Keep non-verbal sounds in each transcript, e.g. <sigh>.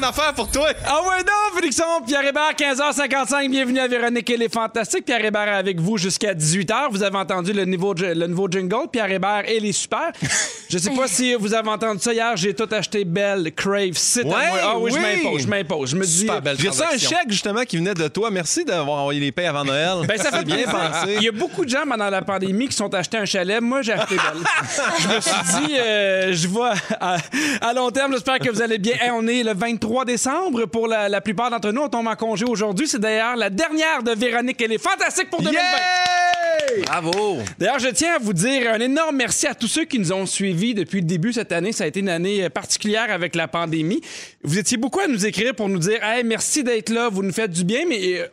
Mon affaire pour toi. Ah ouais, non, Félixon, Pierre Hébert, 15h55. Bienvenue à Véronique et les Fantastiques. Pierre Hébert avec vous jusqu'à 18h. Vous avez entendu le, niveau, le nouveau jingle, Pierre Hébert et les super. Je sais pas si vous avez entendu ça hier. J'ai tout acheté Belle, Crave, Site à Ouais. Ah oui, je m'impose, je m'impose. Je me dis. Super belle J'ai reçu un chèque justement qui venait de toi. Merci d'avoir envoyé les payes avant Noël. Ben, ça fait bien pensé. Il y a beaucoup de gens pendant la pandémie qui sont achetés un chalet. Moi, j'ai acheté Belle. <laughs> je me suis dit, euh, je vois à, à long terme. J'espère que vous allez bien. Hey, on est le 23 décembre. Pour la, la plupart d'entre nous, on tombe en congé aujourd'hui. C'est d'ailleurs la dernière de Véronique. Elle est fantastique pour 2020. Yeah! Bravo! D'ailleurs, je tiens à vous dire un énorme merci à tous ceux qui nous ont suivis depuis le début cette année. Ça a été une année euh, particulière avec la pandémie. Vous étiez beaucoup à nous écrire pour nous dire Hey, merci d'être là, vous nous faites du bien, mais. euh,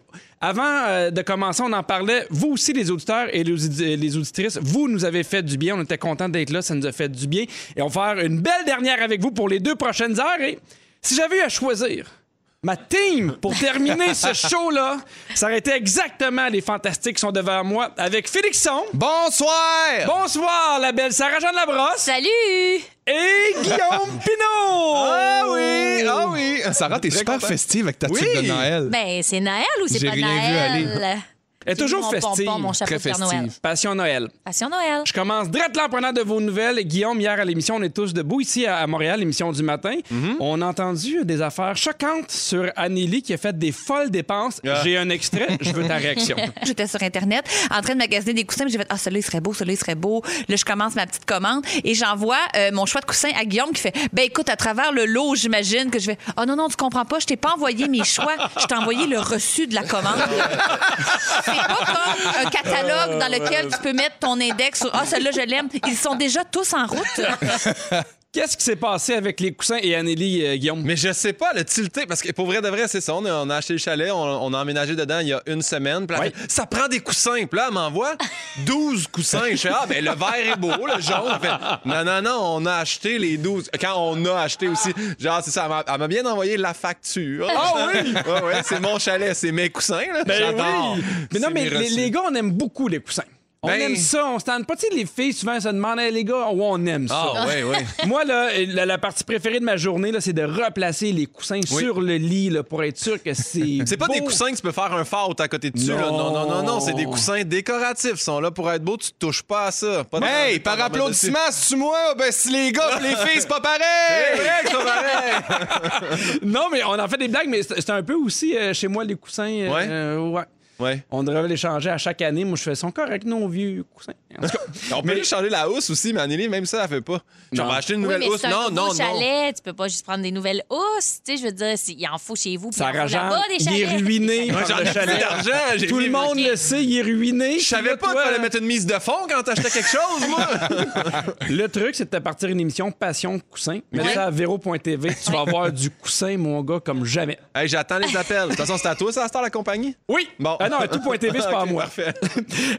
avant euh, de commencer, on en parlait. Vous aussi, les auditeurs et les auditrices, vous nous avez fait du bien. On était contents d'être là. Ça nous a fait du bien. Et on va faire une belle dernière avec vous pour les deux prochaines heures. Et si j'avais eu à choisir ma team pour terminer ce <laughs> show-là, ça aurait été exactement les fantastiques qui sont devant moi avec Félixon. Bonsoir! Bonsoir, la belle Sarah-Jeanne Labrosse Salut! et Guillaume <laughs> Pinot. Ah oui! Ah oui! Sarah, t'es super content. festive avec ta Oui. de Noël. Ben, c'est Noël ou c'est pas rien vu Noël? Elle est toujours festive. pompon, mon chapeau Très Noël. festive. Passion Noël. Passion Noël. Je commence direct là en prenant de vos nouvelles. Guillaume, hier à l'émission, on est tous debout ici à Montréal, l'émission du matin. Mhm. On a entendu des affaires choquantes sur Anneli qui a fait des folles dépenses. Ah. J'ai un extrait, je veux ta réaction. <laughs> J'étais sur Internet en train de magasiner des coussins. J'ai fait Ah, celui-là, il serait beau, celui-là, il serait beau. Là, je commence ma petite commande et j'envoie euh, mon choix de coussin à Guillaume qui fait Ben, écoute, à travers le lot, j'imagine que je vais Ah, non, non, tu comprends pas. Je t'ai pas envoyé mes choix. Je t'ai envoyé le reçu de la commande. <laughs> Un catalogue dans lequel tu peux mettre ton index Ah, celui-là, je l'aime. Ils sont déjà tous en route. Qu'est-ce qui s'est passé avec les coussins et Anneli, euh, Guillaume? Mais je sais pas, le tilté, parce que pour vrai de vrai, c'est ça. On a, on a acheté le chalet, on, on a emménagé dedans il y a une semaine. Puis Ouais. ça prend des coussins. Puis là, elle m'envoie <laughs> 12 coussins. Je fais, ah, ben le vert est beau, le jaune. Fait, non, non, non, on a acheté les 12. Quand on a acheté aussi, genre, c'est ça, elle m'a- bien envoyé la facture. Ah oui? <laughs> Ouais, ouais, c'est mon chalet, c'est mes coussins, là. Ben oui. Mais non, mais les gars, on aime beaucoup les coussins. On Ben- aime ça, on se tente pas. Tu sais, les filles, souvent, se demandent, Hey, les gars, ouais, on aime ça? Ah, ouais, ouais. <laughs> Moi, là, la, la partie préférée de ma journée, là, c'est de replacer les coussins sur le lit là, pour être sûr que c'est. <laughs> C'est pas beau. des coussins que tu peux faire un fart à côté dessus. Non. Là. Non, non, non, non. C'est des coussins décoratifs. Ils sont là pour être beaux. Tu touches pas à ça. Pas Hey, par applaudissement, c'est-tu moi? Ben, si les gars les filles, c'est pas C'est pareil! vrai que c'est pareil. <laughs> Non, mais on en fait des blagues, mais c'est c'est un peu aussi euh, chez moi, les coussins. euh, Ouais? euh, ouais. On devrait les changer à chaque année. Moi, je fais, sont corrects, nos vieux coussins. En tout cas, <laughs> On peut lui changer la housse aussi, mais Anneli, même ça, elle fait pas. Genre, on va acheter une Oui, nouvelle mais housse. c'est un Non, nouveau non, non. chalet. Tu peux pas juste prendre des nouvelles housses. Tu sais, je veux dire, c'est- il en faut chez vous. puis ça il en faut rageant. là-bas des Il est chalets. ruiné. Ouais, J'en le ai plus chalet. d'argent. j'ai Tout mis- le monde le sait, il est ruiné. Je savais pas qu'il fallait mettre une mise de fond quand t'achetais quelque chose, moi. <laughs> Le truc, c'est de te partir une émission Passion Coussin. Mets ça à véro.tv. Tu vas avoir du coussin, mon gars, comme jamais. hey, j'attends les appels. De toute façon, c'est à toi, ça, Star la compagnie? Oui. Bon. Ah non, à tout.tv, c'est pas <laughs> à Ok, moi. Parfait.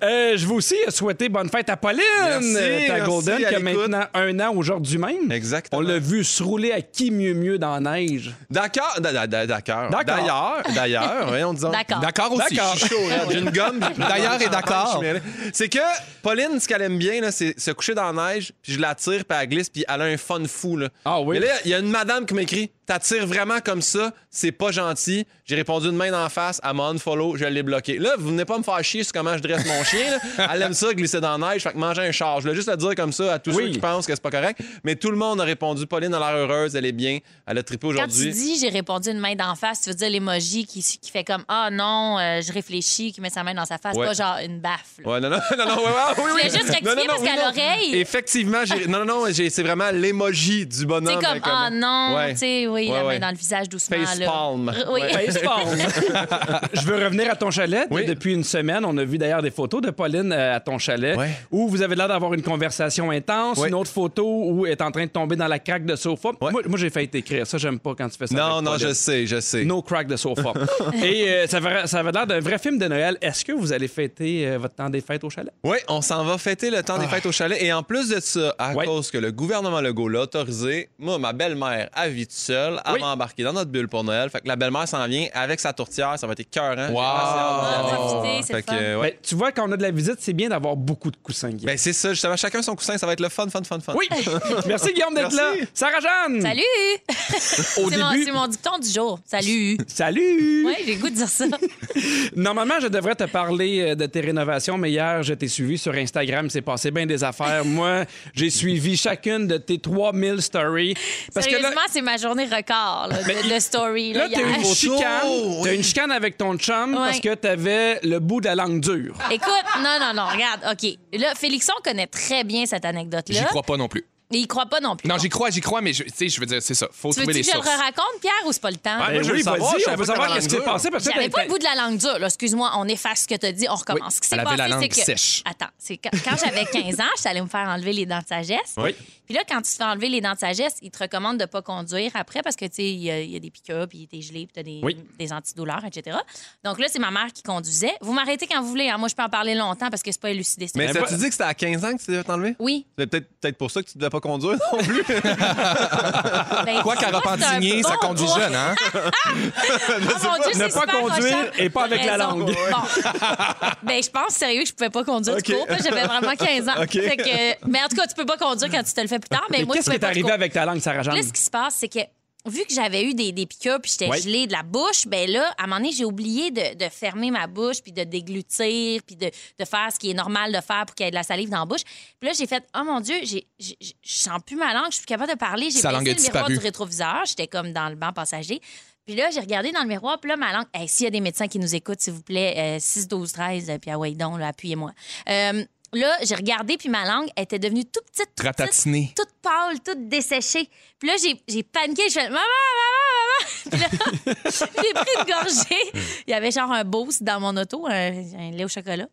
Euh, je veux aussi souhaiter bonne fête à Pauline, Merci, ta merci, Golden, qui à a maintenant un an aujourd'hui même. Exactement. On l'a vu se rouler à qui mieux mieux dans la neige? D'accord. da- da- da- D'accord. D'accord. D'ailleurs, d'ailleurs, voyons, disons. D'accord. D'accord aussi. D'accord. J'ai une gomme. <laughs> D'ailleurs et d'accord. C'est que Pauline, ce qu'elle aime bien, c'est se coucher dans la neige, puis je la tire, puis elle glisse, puis elle a un fun fou. Là. Ah oui? Mais là, il y a une madame qui m'écrit T'attires vraiment comme ça, c'est pas gentil. J'ai répondu une main d'en face, elle m'a unfollow, je l'ai bloqué. Là, vous venez pas me faire chier sur comment je dresse mon chien. là. Elle aime ça, glisser dans la neige, fait que manger un char. Je voulais juste le dire comme ça à tous Oui. ceux qui pensent que c'est pas correct. Mais tout le monde a répondu Pauline a l'air heureuse, elle est bien, elle a trippé Quand tu aujourd'hui. dis j'ai répondu une main d'en face, tu veux dire l'emoji qui, qui fait comme Ah non, euh, je réfléchis, qui met sa main dans sa face, Ouais. pas genre une baffe. là. Ouais, non, non, <laughs> non, non, ouais, ouais, oui, oui. juste rectifier Non, non, non, parce oui, qu'à non. l'oreille- Effectivement, j'ai... non, non, non, c'est vraiment l'émoji du Tu bonhomme. sais, comme Ah non, Ouais. tu sais, oui, Ouais, la ouais. main dans le visage doucement. Face là. palm. R- Oui. Ouais. Facepalm. <laughs> je veux revenir à ton chalet. Oui. Depuis une semaine, on a vu d'ailleurs des photos de Pauline euh, à ton chalet. Ouais. où vous avez l'air d'avoir une conversation intense, Ouais. une autre photo où est en train de tomber dans la craque de sofa. Ouais. Moi, moi, j'ai failli t'écrire. Ça, j'aime pas quand tu fais ça. Non, non, je sais, je sais. No crack de sofa. <laughs> Et euh, ça, avait, ça avait l'air d'un vrai film de Noël. Est-ce que vous allez fêter euh, votre temps des fêtes au chalet? Oui, on s'en va fêter le temps des fêtes au chalet. Et en plus de ça, à Ouais. cause que le gouvernement Legault l'a autorisé, moi, ma belle-mère, elle vit toute seule, elle Oui. va embarquer dans notre bulle pour Noël. Fait que la belle-mère s'en vient avec sa tourtière, ça va être écœurant. J'ai Wow. Ah, Fait que, euh, ouais. Ben, tu vois, quand on a de la visite, c'est bien d'avoir beaucoup de coussins, Guillaume. Ben, c'est ça, justement, chacun son coussin, ça va être le fun, fun, fun, fun. oui! <laughs> Merci, Guillaume, d'être là. Sarah-Jeanne! Salut! Au C'est mon, début... c'est mon dicton du jour. Salut! Salut! Oui, j'ai le goût de dire ça. <laughs> Normalement, je devrais te parler euh, de tes rénovations, mais hier, je t'ai suivi sur Instagram. C'est passé bien des affaires. Moi, j'ai suivi chacune de tes 3000 stories. Parce que là, Sérieusement, c'est ma journée record là, de, de story. Là, là t'as une chicane. T'as oui. une chicane avec ton chum Ouais. parce que t'avais le bout de la langue dure. Écoute, non, non, non, regarde, OK. Là, Félixon connaît très bien cette anecdote-là. J'y crois pas non plus. Et il croit pas non plus. Non, j'y crois, j'y crois, mais je- tu sais, je veux dire, c'est ça. Faut Tu trouver les que je le sources. raconte, Pierre, ou c'est pas le temps? Ouais, Ben je veux oui, vas-y, je on veut pas savoir qu'est-ce qui s'est passé. Parce J'avais pas le bout de la langue dure. Là, excuse-moi, on efface ce que tu as dit, on recommence. Ce qui s'est Elle avait passé, la c'est langue que... sèche. Attends, c'est quand, quand j'avais 15 ans, j'étais allée me faire enlever les dents de sagesse. Oui. Puis là, quand tu te fais enlever les dents de sagesse, ils te recommandent de pas conduire après parce que, tu sais, il y, a- il y a des piqûres, puis t'es gelé, puis t'as des, Oui. des antidouleurs, etc. Donc là, c'est ma mère qui conduisait. Vous m'arrêtez quand vous voulez. hein. Moi, je peux en parler longtemps parce que c'est pas élucidé. Mais ça, tu dis que c'était à 15 ans que tu t'es fait enlever? Oui. C'est peut-être peut-être pour ça que tu devais pas conduire non plus. <laughs> Ben, Quoi qu'à Repentigny, ça bon conduit point. jeune, hein? <laughs> Ah, mon Dieu, Ne c'est pas conduire rochant. et pas avec la langue. Bon. <laughs> ben, je pense sérieux que je pouvais pas conduire du cours. J'avais vraiment 15 ans. OK. Fait que- mais en tout cas, tu peux pas conduire quand tu te le fais plus tard. Mais, Mais moi, qu'est-ce qui est arrivé avec ta langue, Sarah-Jeanne? Là, ce qui se passe, c'est que vu que j'avais eu des, des piqûres puis j'étais gelée de la bouche, ben là, à un moment donné, j'ai oublié de, de fermer ma bouche puis de déglutir puis de, de faire ce qui est normal de faire pour qu'il y ait de la salive dans la bouche. Puis là, j'ai fait « Oh mon Dieu, j'ai- j'ai- je sens plus ma langue, je suis plus capable de parler. » J'ai baissé le miroir du rétroviseur. J'étais comme dans le banc passager. Puis là, j'ai regardé dans le miroir, puis là, ma langue... Hey, S'il y a des médecins qui nous écoutent, s'il vous plaît, euh, 6, 12, 13, euh, puis ah ouais, donc, là, appuyez-moi. Euh, là, j'ai regardé, puis ma langue était devenue toute petite, toute petite, toute pâle, toute desséchée. Puis là, j'ai, j'ai paniqué. Je fais Maman, maman, maman. Puis là, <laughs> j'ai pris une gorgée. Il y avait genre un boost dans mon auto, un, un lait au chocolat.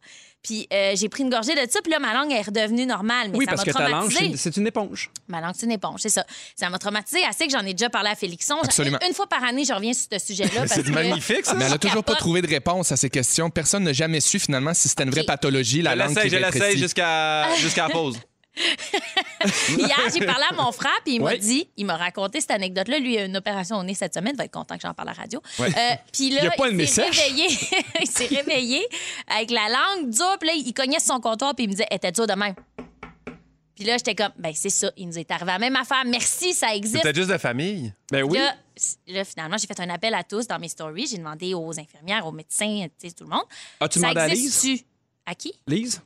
Puis euh, j'ai pris une gorgée de ça. Puis là, ma langue est redevenue normale. Mais Oui, ça parce m'a que ta langue, traumatisée. c'est une éponge. Ma langue, c'est une éponge, c'est ça. Ça m'a traumatisée assez que j'en ai déjà parlé à Félixon. Absolument. Une, fois par année, je reviens sur ce sujet-là. <laughs> C'est que- magnifique, ça. Mais elle a toujours pas trouvé de réponse à ces questions. Personne n'a jamais su finalement si c'était une vraie pathologie, la Je langue je l'essaye jusqu'à jusqu'à la pause. <laughs> <laughs> Hier, j'ai parlé à mon frère, puis il m'a dit, il m'a raconté cette anecdote-là. Lui, il a une opération au nez cette semaine. Il va être content que j'en parle à la radio. Euh, puis là, Il a pas il s'est message. réveillé. <laughs> il s'est réveillé avec la langue dure. Puis là, il cognait sur son comptoir, puis il me disait, était dur de même. Puis là, j'étais comme, ben c'est ça. Il nous est arrivé à la même affaire. Merci, ça existe. peut-être juste de famille? Ben oui. Là, là, finalement, j'ai fait un appel à tous dans mes stories. J'ai demandé aux infirmières, aux médecins, tout le monde. As-tu demandé à existe-tu? À qui? Lise?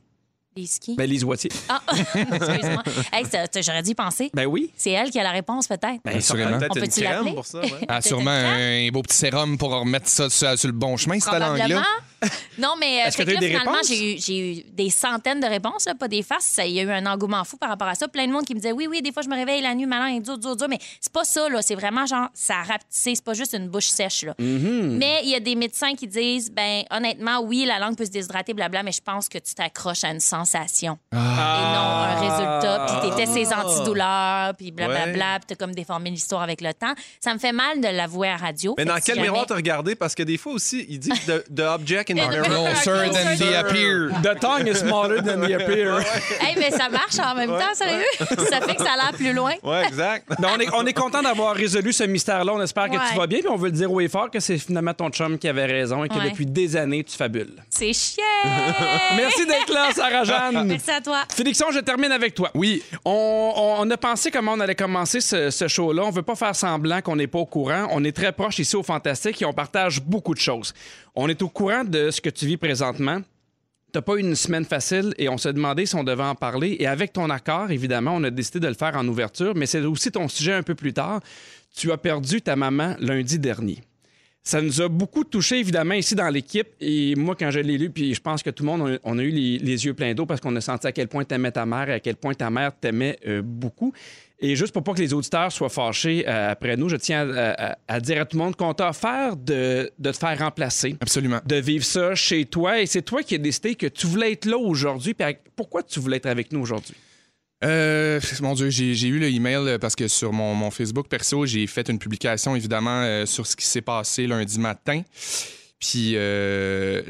Les skis? Ben, Lise Wattier. Ah, <laughs> excuse-moi. Hey, j'aurais dû y penser. Ben oui. C'est elle qui a la réponse, peut-être. Ben, Assurément. Peut-être On une peut-tu crème l'appeler? pour ça. ouais. Ah, sûrement un beau petit sérum pour remettre ça sur, sur le bon chemin, cette Probablement. langue-là. Non, mais euh, Est-ce que fait t'as eu là, des finalement, réponses? j'ai eu, j'ai eu des centaines de réponses, là, pas des farces. Ça, Il y a eu un engouement fou par rapport à ça. Plein de monde qui me disait Oui, oui, des fois, je me réveille la nuit, ma langue est dure, dure, dure. Mais c'est pas ça, là. C'est vraiment genre, ça a rapetissé. C'est pas juste une bouche sèche, là. Mm-hmm. Mais il y a des médecins qui disent Ben, honnêtement, oui, la langue peut se déshydrater, blabla, mais je pense que tu t'accroches à une sensation et non un résultat. Puis t'étais ses antidouleurs, puis blablabla, puis t'as comme déformé l'histoire avec le temps. Ça me fait mal de l'avouer à radio. Mais dans que si quel jamais- miroir t'as regardé? Parce que des fois aussi, il dit the, the object in <laughs> the mirror. Closer than the appear. The tongue is smaller than the appear. Hey, mais ça marche en même temps, sérieux? <laughs> ça fait que ça a l'air plus loin. Ouais, exact. <laughs> Ben, on est, on est content d'avoir résolu ce mystère-là. On espère que Ouais. tu vas bien. Puis on veut le dire haut et fort que c'est finalement ton chum qui avait raison et que Ouais. depuis des années, tu fabules. C'est chiant! Merci d'être là, Sarah-Jeanne. <laughs> Merci à toi. Félixon, je termine avec toi. Oui. On, on- on a pensé comment on allait commencer ce, ce show-là. On veut pas faire semblant qu'on n'est pas au courant. On est très proche ici au Fantastique et on partage beaucoup de choses. On est au courant de ce que tu vis présentement. T'as pas eu une semaine facile et on s'est demandé si on devait en parler. Et avec ton accord, évidemment, on a décidé de le faire en ouverture, mais c'est aussi ton sujet un peu plus tard. Tu as perdu ta maman lundi dernier. Ça nous a beaucoup touché, évidemment, ici dans l'équipe. Et moi, quand je l'ai lu, puis je pense que tout le monde, on a, eu les, les yeux pleins d'eau parce qu'on a senti à quel point t'aimais ta mère et à quel point ta mère t'aimait euh, beaucoup. Et juste pour pas que les auditeurs soient fâchés euh, après nous, je tiens à, à- à dire à tout le monde qu'on t'a offert de, de te faire remplacer, Absolument. de vivre ça chez toi. Et c'est toi qui as décidé que tu voulais être là aujourd'hui. Pourquoi tu voulais être avec nous aujourd'hui? Euh, mon Dieu, j'ai eu le email euh, parce que sur mon, mon Facebook perso, j'ai fait une publication évidemment euh, sur ce qui s'est passé lundi matin. Puis euh,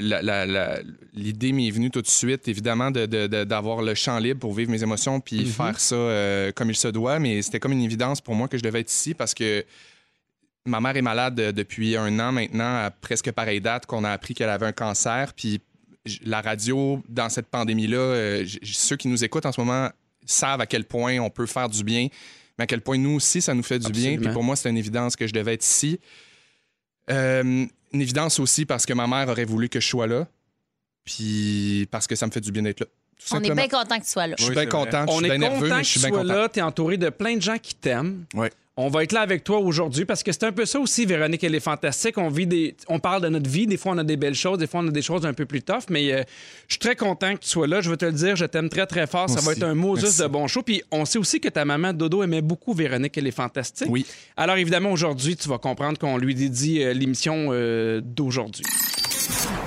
l'idée m'est venue tout de suite, évidemment, de- de- de- d'avoir le champ libre pour vivre mes émotions puis faire ça comme il se doit. Mais c'était comme une évidence pour moi que je devais être ici parce que ma mère est malade depuis un an maintenant, à presque pareille date qu'on a appris qu'elle avait un cancer. Puis la radio, dans cette pandémie-là, ceux qui nous écoutent en ce moment savent à quel point on peut faire du bien, mais à quel point nous aussi, ça nous fait du bien. Puis pour moi, c'était une évidence que je devais être ici. Euh, une évidence aussi parce que ma mère aurait voulu que je sois là, puis parce que ça me fait du bien d'être là. Tout On est bien content que tu sois là. Je suis Oui, bien c'est content, je On suis est bien nerveux, content mais que je tu suis bien sois content. là. Tu es entouré de plein de gens qui t'aiment. Ouais. On va être là avec toi aujourd'hui parce que c'est un peu ça aussi, Véronique, elle est fantastique. On, vit des... on parle de notre vie. Des fois, on a des belles choses. Des fois, on a des choses un peu plus tough. Mais euh, je suis très content que tu sois là. Je veux te le dire, je t'aime très, très fort. Ça va être un mot juste de bon show. Puis on sait aussi que ta maman, Dodo, aimait beaucoup Véronique, elle est fantastique. Oui. Alors évidemment, aujourd'hui, tu vas comprendre qu'on lui dédie euh, l'émission euh, d'aujourd'hui.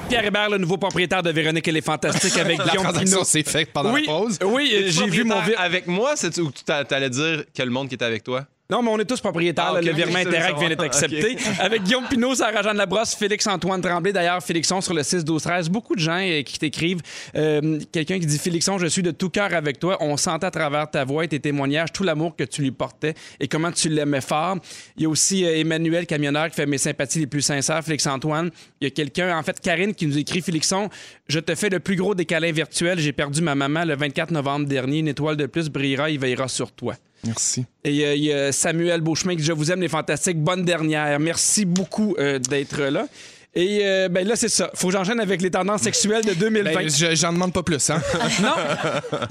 Pierre Hébert, le nouveau propriétaire de Véronique, elle est fantastique avec <laughs> La Guillaume Pinot. s'est faite pendant Oui, la pause. oui, j'ai vu mon Avec moi, c'est ou tu t'allais dire que le monde qui était avec toi? Non, mais on est tous propriétaires. Ah, là. le virement Interact vient d'être accepté. <laughs> Avec Guillaume Pinot, Sarah Jeanne Labrosse, Félix-Antoine Tremblay. D'ailleurs, Félixon sur le 6 12 13 Beaucoup de gens euh, qui t'écrivent. Euh, Quelqu'un qui dit Félixon, je suis de tout cœur avec toi. On sentait à travers ta voix et tes témoignages tout l'amour que tu lui portais et comment tu l'aimais fort. Il y a aussi euh, Emmanuel Camionneur qui fait mes sympathies les plus sincères. Félix-Antoine. Il y a quelqu'un, en fait, Karine, qui nous écrit Félixon, je te fais le plus gros des câlins virtuels. J'ai perdu ma maman le 24 novembre dernier. Une étoile de plus brillera, il veillera sur toi. Merci. Et euh, il y a Samuel Beauchemin qui dit Je vous aime, les fantastiques. Bonne dernière. Merci beaucoup euh, d'être là. Et euh, ben là, c'est ça. Faut que j'enchaîne avec les tendances sexuelles de 2020. Ben, je- J'en demande pas plus, hein? <laughs> non,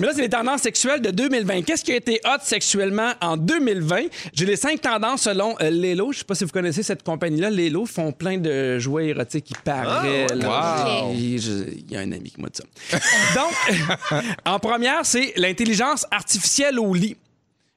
mais là, c'est les tendances sexuelles de 2020. Qu'est-ce qui a été hot sexuellement en 2020? J'ai les cinq tendances selon euh, Lelo. Je sais pas si vous connaissez cette compagnie-là. Lelo font plein de jouets érotiques qui paraît. là. wow. Et je- Il y a un ami qui m'a dit ça. Donc, <laughs> en première, c'est l'intelligence artificielle au lit.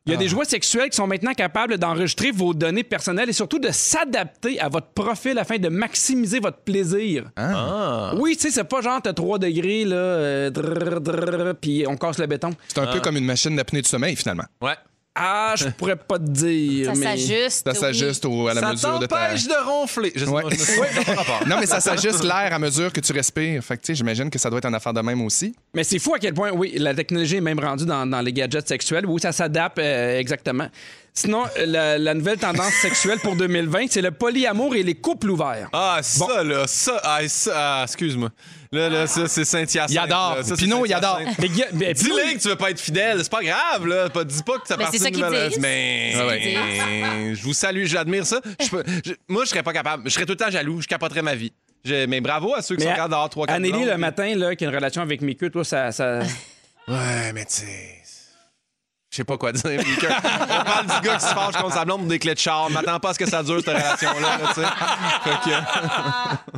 Il y a des jouets sexuels qui sont maintenant capables d'enregistrer vos données personnelles et surtout de s'adapter à votre profil afin de maximiser votre plaisir. Ah. Oui, tu sais, c'est pas genre t'as 3 degrés, là, euh, drrr, drrr, puis on casse le béton. C'est un peu comme une machine d'apnée du sommeil, finalement. Ouais. Ah, je pourrais pas te dire. Ça mais... s'ajuste. Ça oui. s'ajuste au- à la Ça mesure de ta... t'empêche de ronfler. Je sais Ouais. pas, je me suis- pas rapport. Non, mais ça s'ajuste l'air à mesure que tu respires. Fait que, tu sais, j'imagine que ça doit être une affaire de même aussi. Mais c'est fou à quel point, oui, la technologie est même rendue dans, dans les gadgets sexuels. Oui, ça s'adapte euh, exactement. Sinon, euh, la, la nouvelle tendance sexuelle pour 2020, c'est le polyamour et les couples ouverts. Ah, ça, là, ça, ah, ça, ah, excuse-moi. Là, là, ça, c'est Saint-Hyacinthe. Il adore. Ça, Pinot, il adore. Dis-le que tu veux pas être fidèle, c'est pas grave, là. Pas, dis pas que ça Mais partie qu'ils nouvelle- disent. Mais ça qu'ils je vous salue, j'admire ça. Je peux- je- moi, je serais pas capable. Je serais tout le temps jaloux. Je capoterais ma vie. Je- mais bravo à ceux qui mais sont capables d'avoir 3 4 Anneli, le matin, là, qui a une relation avec Mickey, toi, ça. ça... Ouais, mais tu sais. Je sais pas quoi dire, Mika. <laughs> On parle du gars qui se fâche contre sa blonde pour des clés de char. M'attends pas à ce que ça dure, cette relation-là, là, tu sais.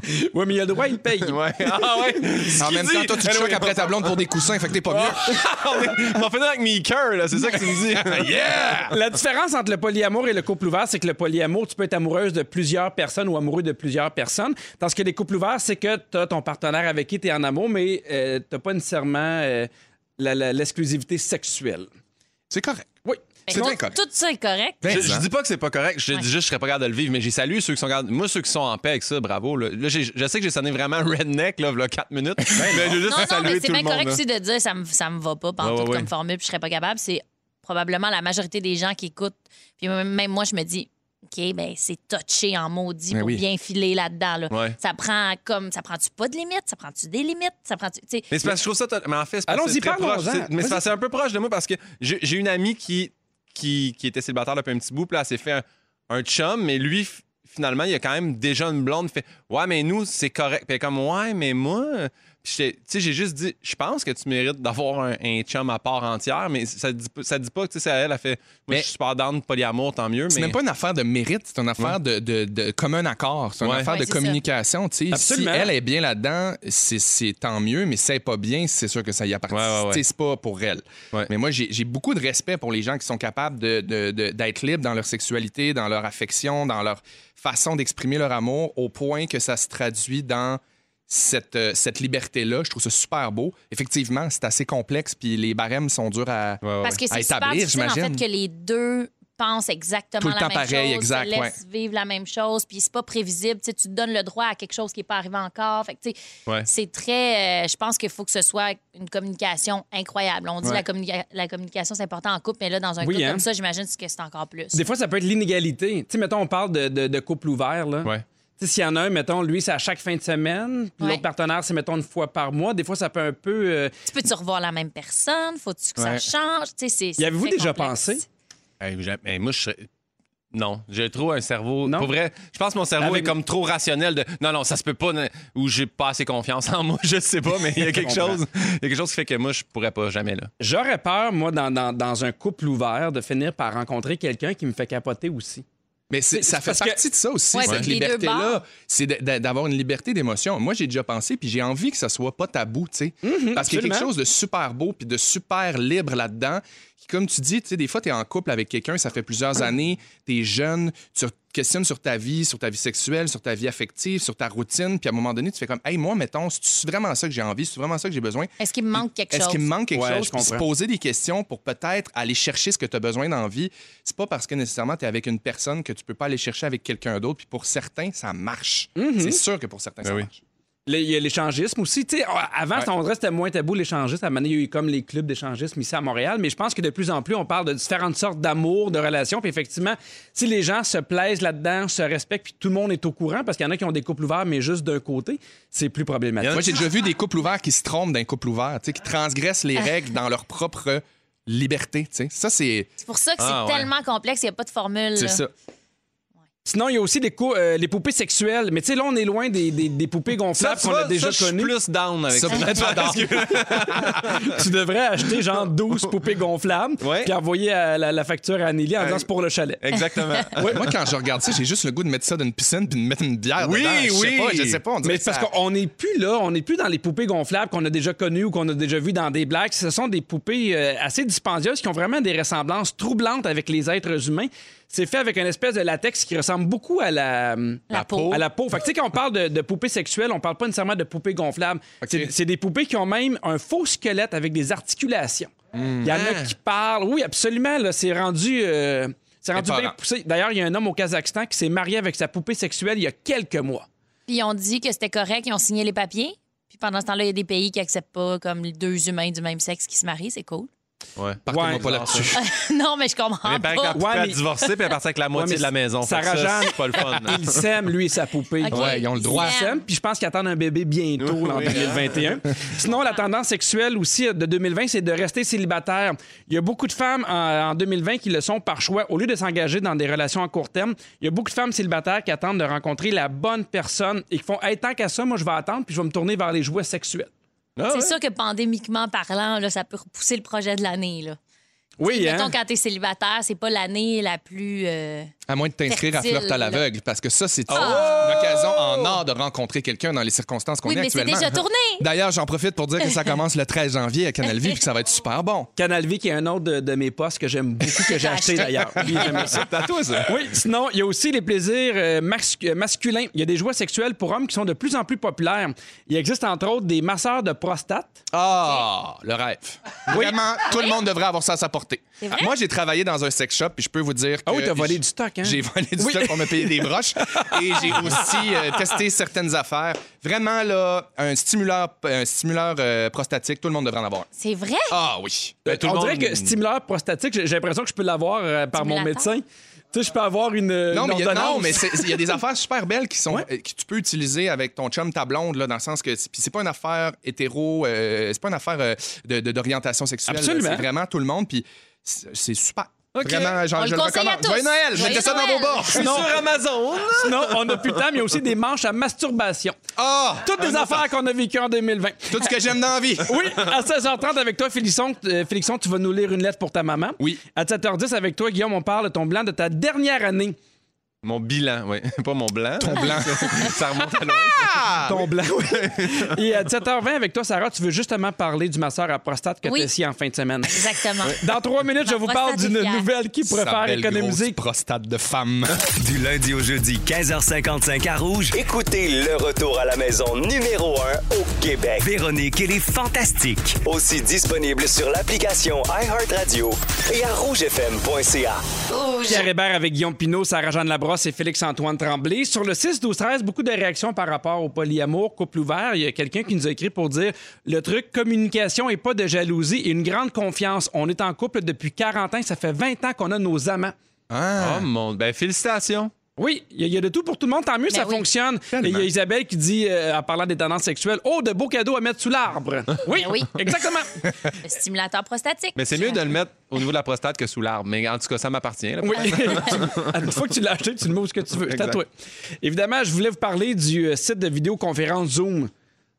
Fait <laughs> Oui, mais il a le droit, il paye. que, ouais. Ah ouais. En même temps, toi, tu te choques après ta blonde pour des coussins, fait que t'es pas mieux. <laughs> On va finir avec Mika, là. C'est ça que tu me dis. yeah! La différence entre le polyamour et le couple ouvert, c'est que le polyamour, tu peux être amoureuse de plusieurs personnes ou amoureux de plusieurs personnes. Tandis que les couples ouverts, c'est que tu as ton partenaire avec qui tu es en amour, mais euh, tu pas nécessairement euh, l'exclusivité sexuelle. C'est correct. Oui. Ben, C'est bien correct. Tout ça est correct. Ben, Je, je dis pas que c'est pas correct, je Ouais. dis juste que je serais pas capable de le vivre, mais j'ai salué ceux qui sont Moi, ceux qui sont en paix avec ça, bravo. Là, je sais que j'ai sonné vraiment <laughs> redneck, là, là 4 minutes. mais je veux juste Non, non, saluer mais c'est bien correct aussi de dire ça me, ça me va pas pendant Ouais, tout ouais, comme formule puis je serais pas capable. C'est probablement la majorité des gens qui écoutent. Puis même moi, je me dis, OK, ben c'est touché en maudit Ben pour oui. bien filer là-dedans. là. Ouais. Ça prend comme. Ça prend-tu pas de limites? Ça prend-tu des limites? Ça prend-tu. tu sais, Mais c'est parce que je trouve ça. Mais en fait, c'est Allons-y, très proche. Mais c'est un peu proche de moi parce que j'ai une amie qui, qui, qui était célibataire depuis un petit bout, puis là, elle s'est fait un, un chum, mais lui, finalement, il a quand même déjà une blonde. Fait Ouais, mais nous, c'est correct. Puis elle est comme Ouais, mais moi. Sais, j'ai juste dit, je pense que tu mérites d'avoir un, un chum à part entière, mais ça dit, ça dit pas que, tu sais, c'est à elle, elle fait, moi, Mais- je suis super down, polyamour, tant mieux, C'est mais. même pas une affaire de mérite, c'est une affaire de, de, de commun accord. C'est une Ouais. affaire Ouais, de communication. tu sais. Si elle est bien là-dedans, c'est- c'est tant mieux, mais si elle est pas bien, c'est sûr que ça y appartient. Ouais, ouais, ouais. Tu sais, C'est pas pour elle. Ouais. Mais moi, j'ai j'ai beaucoup de respect pour les gens qui sont capables de- de- de- d'être libres dans leur sexualité, dans leur affection, dans leur façon d'exprimer leur amour, au point que ça se traduit dans cette, euh, cette liberté-là. Je trouve ça super beau. Effectivement, c'est assez complexe, puis les barèmes sont durs à, Ouais, ouais. Parce que à c'est super établir, difficile, en fait, que les deux pensent exactement Tout le la temps même pareil, chose, exact, se laissent vivre la même chose, puis c'est pas prévisible. Tu sais, tu te donnes le droit à quelque chose qui n'est pas arrivé encore. Fait que, tu sais, Ouais. c'est très... euh, je pense qu'il faut que ce soit une communication incroyable. On dit Ouais. la, communica- la communication, c'est important en couple, mais là, dans un Oui, couple hein. comme ça, j'imagine que c'est encore plus. Des fois, ça peut être l'inégalité. Tu sais, mettons, on parle de, de, de couple ouvert, là. Ouais. S'il y en a un, mettons, lui, c'est à chaque fin de semaine, puis Ouais. l'autre partenaire, c'est, mettons, une fois par mois. Des fois, ça peut un peu... euh, Tu peux-tu revoir la même personne? Faut-tu que Ouais. ça change? Tu sais, c'est- Y avez-vous déjà complexe. pensé? Hey, moi, je serais- Non, j'ai trop un cerveau. Non? Pour vrai, je pense que mon cerveau Avec- est comme trop rationnel de non, non, ça se peut pas, ne- ou j'ai pas assez confiance en <laughs> moi, je sais pas, mais il y a quelque chose. Il y a quelque chose qui fait que moi, je pourrais pas jamais là. J'aurais peur, moi, dans, dans, dans un couple ouvert, de finir par rencontrer quelqu'un qui me fait capoter aussi. Mais ça fait que- partie de ça aussi, Ouais, cette liberté-là. C'est d'avoir une liberté d'émotion. Moi, j'ai déjà pensé, puis j'ai envie que ça soit pas tabou, tu sais. Parce qu'il y a quelque chose de super beau, puis de super libre là-dedans. Comme tu dis, tu sais, des fois, tu es en couple avec quelqu'un, ça fait plusieurs années, tu es jeune, tu questionnes sur ta vie, sur ta vie sexuelle, sur ta vie affective, sur ta routine, puis à un moment donné, tu fais comme, hey, moi, mettons, c'est vraiment ça que j'ai envie, c'est vraiment ça que j'ai besoin? Est-ce qu'il me manque quelque Est-ce chose? qu'il me manque quelque Ouais, chose? Puis se poser des questions pour peut-être aller chercher ce que tu as besoin dans la vie. C'est pas parce que nécessairement tu es avec une personne que tu peux pas aller chercher avec quelqu'un d'autre. Puis pour certains, ça marche. C'est sûr que pour certains, ça Ben oui. marche. Il y a l'échangisme aussi. Tu sais, avant, Ouais. on dirait que c'était moins tabou l'échangisme. À un moment donné, il y a eu comme les clubs d'échangisme ici à Montréal. Mais je pense que de plus en plus, on parle de différentes sortes d'amour, de relations. Puis effectivement, si les gens se plaisent là-dedans, se respectent, puis tout le monde est au courant, parce qu'il y en a qui ont des couples ouverts, mais juste d'un côté, c'est plus problématique. Moi, j'ai déjà vu des couples ouverts qui se trompent d'un couple ouvert, tu sais, qui transgressent les règles dans leur propre liberté. tu sais. Ça, c'est C'est pour ça que c'est Ah, ouais. tellement complexe, il n'y a pas de formule. c'est ça. Sinon, il y a aussi les, euh, les poupées sexuelles. Mais tu sais, là, on est loin des, des- des poupées gonflables qu'on a déjà ça, je suis connues. plus down avec Ça, ça. que- <laughs> tu devrais acheter genre 12 poupées gonflables, Ouais. puis envoyer à la, la facture à Anneli en disant c'est pour le chalet. Exactement. <laughs> Ouais, moi, quand je regarde ça, j'ai juste le goût de mettre ça dans une piscine puis de mettre une bière Oui, dedans. Je sais oui. pas, je sais pas. On Mais parce ça- qu'on n'est plus là, on n'est plus dans les poupées gonflables qu'on a déjà connues ou qu'on a déjà vues dans des blagues. Ce sont des poupées euh, assez dispendieuses qui ont vraiment des ressemblances troublantes avec les êtres humains. C'est fait avec une espèce de latex qui ressemble beaucoup à la, La peau. À la peau. Fait que, tu sais, quand on parle de, de poupées sexuelles, on parle pas nécessairement de poupées gonflables. C'est- C'est des poupées qui ont même un faux squelette avec des articulations. Il y en a qui parlent. Oui, absolument. C'est rendu. euh, c'est rendu bien poussé. D'ailleurs, il y a un homme au Kazakhstan qui s'est marié avec sa poupée sexuelle il y a quelques mois. Puis ils ont dit que c'était correct, ils ont signé les papiers. Puis pendant ce temps-là, il y a des pays qui acceptent pas comme deux humains du même sexe qui se marient, c'est cool. Ouais. Partez-moi Ouais. pas <laughs> là-dessus. <laughs> non, mais je comprends Mais la pas. Ouais, mais- divorcé puis elle partie avec la moitié mais de la maison. Fait que ça, rageante. c'est pas le fun. <laughs> Il s'aime, lui et sa poupée. OK. Ouais, ils ont le droit. Ils s'aiment, puis je pense qu'ils attendent un bébé bientôt, là, en Oui. 2021. Sinon, la tendance sexuelle aussi de 2020, c'est de rester célibataire. Il y a beaucoup de femmes en, en 2020 qui le sont par choix. Au lieu de s'engager dans des relations à court terme, il y a beaucoup de femmes célibataires qui attendent de rencontrer la bonne personne et qui font hey, tant qu'à ça, moi, je vais attendre, puis je vais me tourner vers les jouets sexuels. Ah C'est ouais? sûr que pandémiquement parlant, là, ça peut repousser le projet de l'année. là. Oui, Mettons, hein? quand t'es célibataire, c'est pas l'année la plus. euh, À moins de t'inscrire à Fertile, Flirt à l'aveugle, parce que ça, c'est Ah. une occasion en or de rencontrer quelqu'un dans les circonstances qu'on Oui, est mais c'est actuellement. déjà tourné. <laughs> D'ailleurs, j'en profite pour dire que ça <laughs> commence le 13 janvier à Canal Vie, puis que ça va être super bon. Canal V, qui est un autre de, de mes postes que j'aime beaucoup, que j'ai <laughs> acheté d'ailleurs. Oui, j'aime ça. C'est à toi, ça. Oui, sinon, il y a aussi les plaisirs euh, mas- euh, masculins. Il y a des jouets sexuels pour hommes qui sont de plus en plus populaires. Il existe entre autres des masseurs de prostate. Ah, le rêve. Vraiment, tout le monde devrait avoir ça à sa vrai? Moi, j'ai travaillé dans un sex shop, puis je peux vous dire que... Ah oui, t'as volé du stock, hein? J'ai volé du Oui. stock pour me payer des broches. <laughs> Et j'ai aussi euh, testé certaines affaires. Vraiment, là, un stimuleur, un stimuleur euh, prostatique, tout le monde devrait en avoir. C'est vrai? Ah oui. Ben, tout On le dirait monde- que stimuleur prostatique, j'ai l'impression que je peux l'avoir euh, par mon Stimulateur? médecin. Tu sais, je peux avoir une. Non, une mais il y a, non, ordonnance. mais c'est- il y a des affaires super belles qui sont Ouais. euh, que tu peux utiliser avec ton chum, ta blonde, là, dans le sens que c'est- puis c'est pas une affaire hétéro, euh, c'est pas une affaire euh, de- de- d'orientation sexuelle. C'est vraiment tout le monde, puis c'est super. OK. Vraiment, genre, On je le recommande. tous. Joyeux Noël, Joyeux mettez ça dans vos bords. Sinon, sur Amazon. Sinon, on n'a plus le temps, mais il y a aussi des manches à masturbation. Ah! Toutes les affaires qu'on a vécues en 2020. Tout ce que j'aime dans la vie. <laughs> Oui, à 16h30 avec toi, Félixon, euh, Félixon, tu vas nous lire une lettre pour ta maman. Oui. À 7h10 avec toi, Guillaume, on parle de ton blanc de ta dernière année. Mon bilan, oui. <laughs> Pas mon blanc. Ton blanc. <laughs> ça remonte à loin. Ah! ton blanc, oui. <laughs> Et à 7h20 avec toi, Sarah, tu veux justement parler du masseur à prostate que Oui. tu ici en fin de semaine. Exactement. Dans trois minutes, je vous parle d'une est nouvelle qui pourrait Sa faire belle économiser. grosse prostate de femme. Du lundi au jeudi, 15h55 à Rouge. Écoutez le retour à la maison numéro 1 au Québec. Véronique et les Fantastiques. Aussi disponible sur l'application iHeartRadio et à rougefm.ca. Pierre Hébert avec Guillaume Pinot, Sarah-Jeanne Labrosse et Félix-Antoine Tremblay. Sur le 6-12-13, beaucoup de réactions par rapport au polyamour, couple ouvert. Il y a quelqu'un qui nous a écrit pour dire le truc, communication et pas de jalousie et une grande confiance. On est en couple depuis 40 ans, ça fait 20 ans qu'on a nos amants. Ah. Oh mon. Ben, félicitations. Oui, il y, a- il y a de tout pour tout le monde, tant mieux, ça oui. fonctionne. Et il y a Isabelle qui dit, euh, en parlant des tendances sexuelles, oh, de beaux cadeaux à mettre sous l'arbre. <laughs> Oui, Ben oui. exactement. <laughs> Le stimulateur prostatique. Mais c'est mieux de le mettre au niveau de la prostate que sous l'arbre. Mais en tout cas, ça m'appartient. Oui. <laughs> Une fois que tu l'as acheté, tu le mets où ce que tu veux. C'est à Exact. toi. Évidemment, je voulais vous parler du euh, site de vidéoconférence Zoom.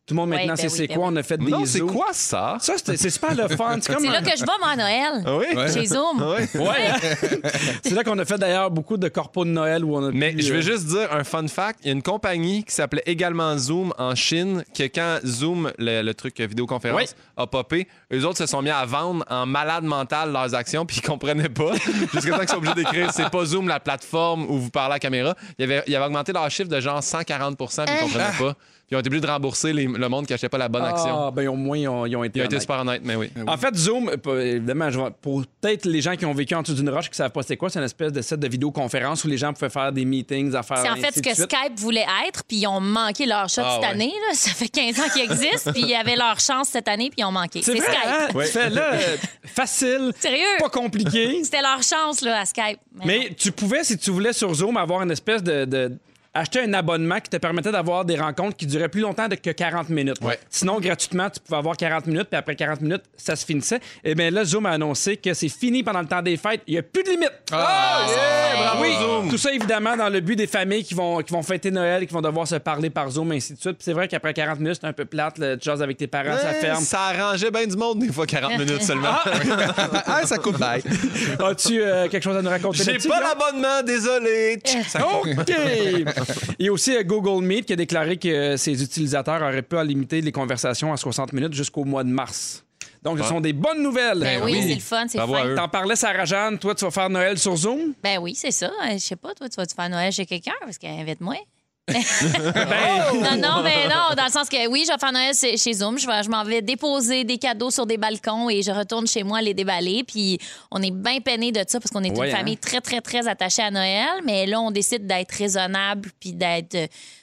Tout le monde maintenant ben sait oui, c'est ben quoi. On a fait des Non, c'est Zooms. quoi ça? Ça, c'est c'est super le fun. C'est <laughs> comme C'est là que je vais, moi, à Noël. Ah oui? Chez Zoom. Ah oui. Ouais, hein? <laughs> c'est là qu'on a fait d'ailleurs beaucoup de corpos de Noël où on a Mais pu, je euh, veux juste dire un fun fact. Il y a une compagnie qui s'appelait également Zoom en Chine, que quand Zoom, le, le truc vidéoconférence, Oui. a popé, eux autres se sont mis à vendre en malade mental leurs actions, puis ils comprenaient pas. <laughs> Jusqu'à temps qu'ils soient obligés d'écrire c'est pas Zoom la plateforme où vous parlez à la caméra. Ils avaient, ils avaient augmenté leur chiffre de genre 140 puis ils comprenaient pas. Ils ont été obligés de rembourser les- le monde qui achetait pas la bonne action. Ah, ben au moins, ils ont, ils ont été Ils ont été honnêtes. super honnêtes, mais oui. En fait, Zoom, euh, pas- évidemment, je vais- pour peut-être les gens qui ont vécu en dessous d'une roche qui savent pas c'est quoi, c'est une espèce de site de vidéoconférence où les gens pouvaient faire des meetings, affaires. C'est en fait ainsi ce de que suite. Skype voulait être, puis ils ont manqué leur shot Ah cette ouais. année. là. Ça fait 15 ans qu'ils existent, puis ils avaient leur chance cette année, puis ils ont manqué. C'est C'est vrai, hein? Skype. Tu fais là, euh, facile, Sérieux? pas compliqué. C'était leur chance là, à Skype. Mais tu pouvais, si tu voulais sur Zoom, avoir une espèce de. de- acheter un abonnement qui te permettait d'avoir des rencontres qui duraient plus longtemps que 40 minutes. Ouais. Sinon, gratuitement, tu pouvais avoir 40 minutes, puis après 40 minutes, ça se finissait. Et bien là, Zoom a annoncé que c'est fini pendant le temps des fêtes. Il n'y a plus de limite. Ah, Ah oui, tout ça évidemment dans le but des familles qui vont, qui vont fêter Noël et qui vont devoir se parler par Zoom, ainsi de suite. Puis c'est vrai qu'après 40 minutes, c'est un peu plate, le tu jases avec tes parents, ça Ouais, ferme. Ça arrangeait bien du monde, des fois, 40 minutes <laughs> seulement. Ah, <laughs> ça coupe bye. As-tu euh, quelque chose à nous raconter J'ai pas l'abonnement, désolé. Ça- OK! <laughs> Il y a aussi euh, Google Meet qui a déclaré que euh, ses utilisateurs auraient pu limiter les conversations à 60 minutes jusqu'au mois de mars. Donc, ce sont des bonnes nouvelles. Ben oui, c'est le fun, c'est eux. T'en parlais, Sarah-Jeanne. Toi, tu vas faire Noël sur Zoom? Ben oui, c'est ça. Euh, Je sais pas, toi, tu vas-tu faire Noël chez quelqu'un? Parce qu'invite-moi. Ben, Non, non, ben non, dans le sens que oui, je vais faire Noël chez Zoom. Je, vais- je m'en vais déposer des cadeaux sur des balcons et je retourne chez moi les déballer. Puis on est bien peiné de ça parce qu'on est Ouais, une hein? famille très, très, très attachée à Noël. Mais là, on décide d'être raisonnable puis d'être,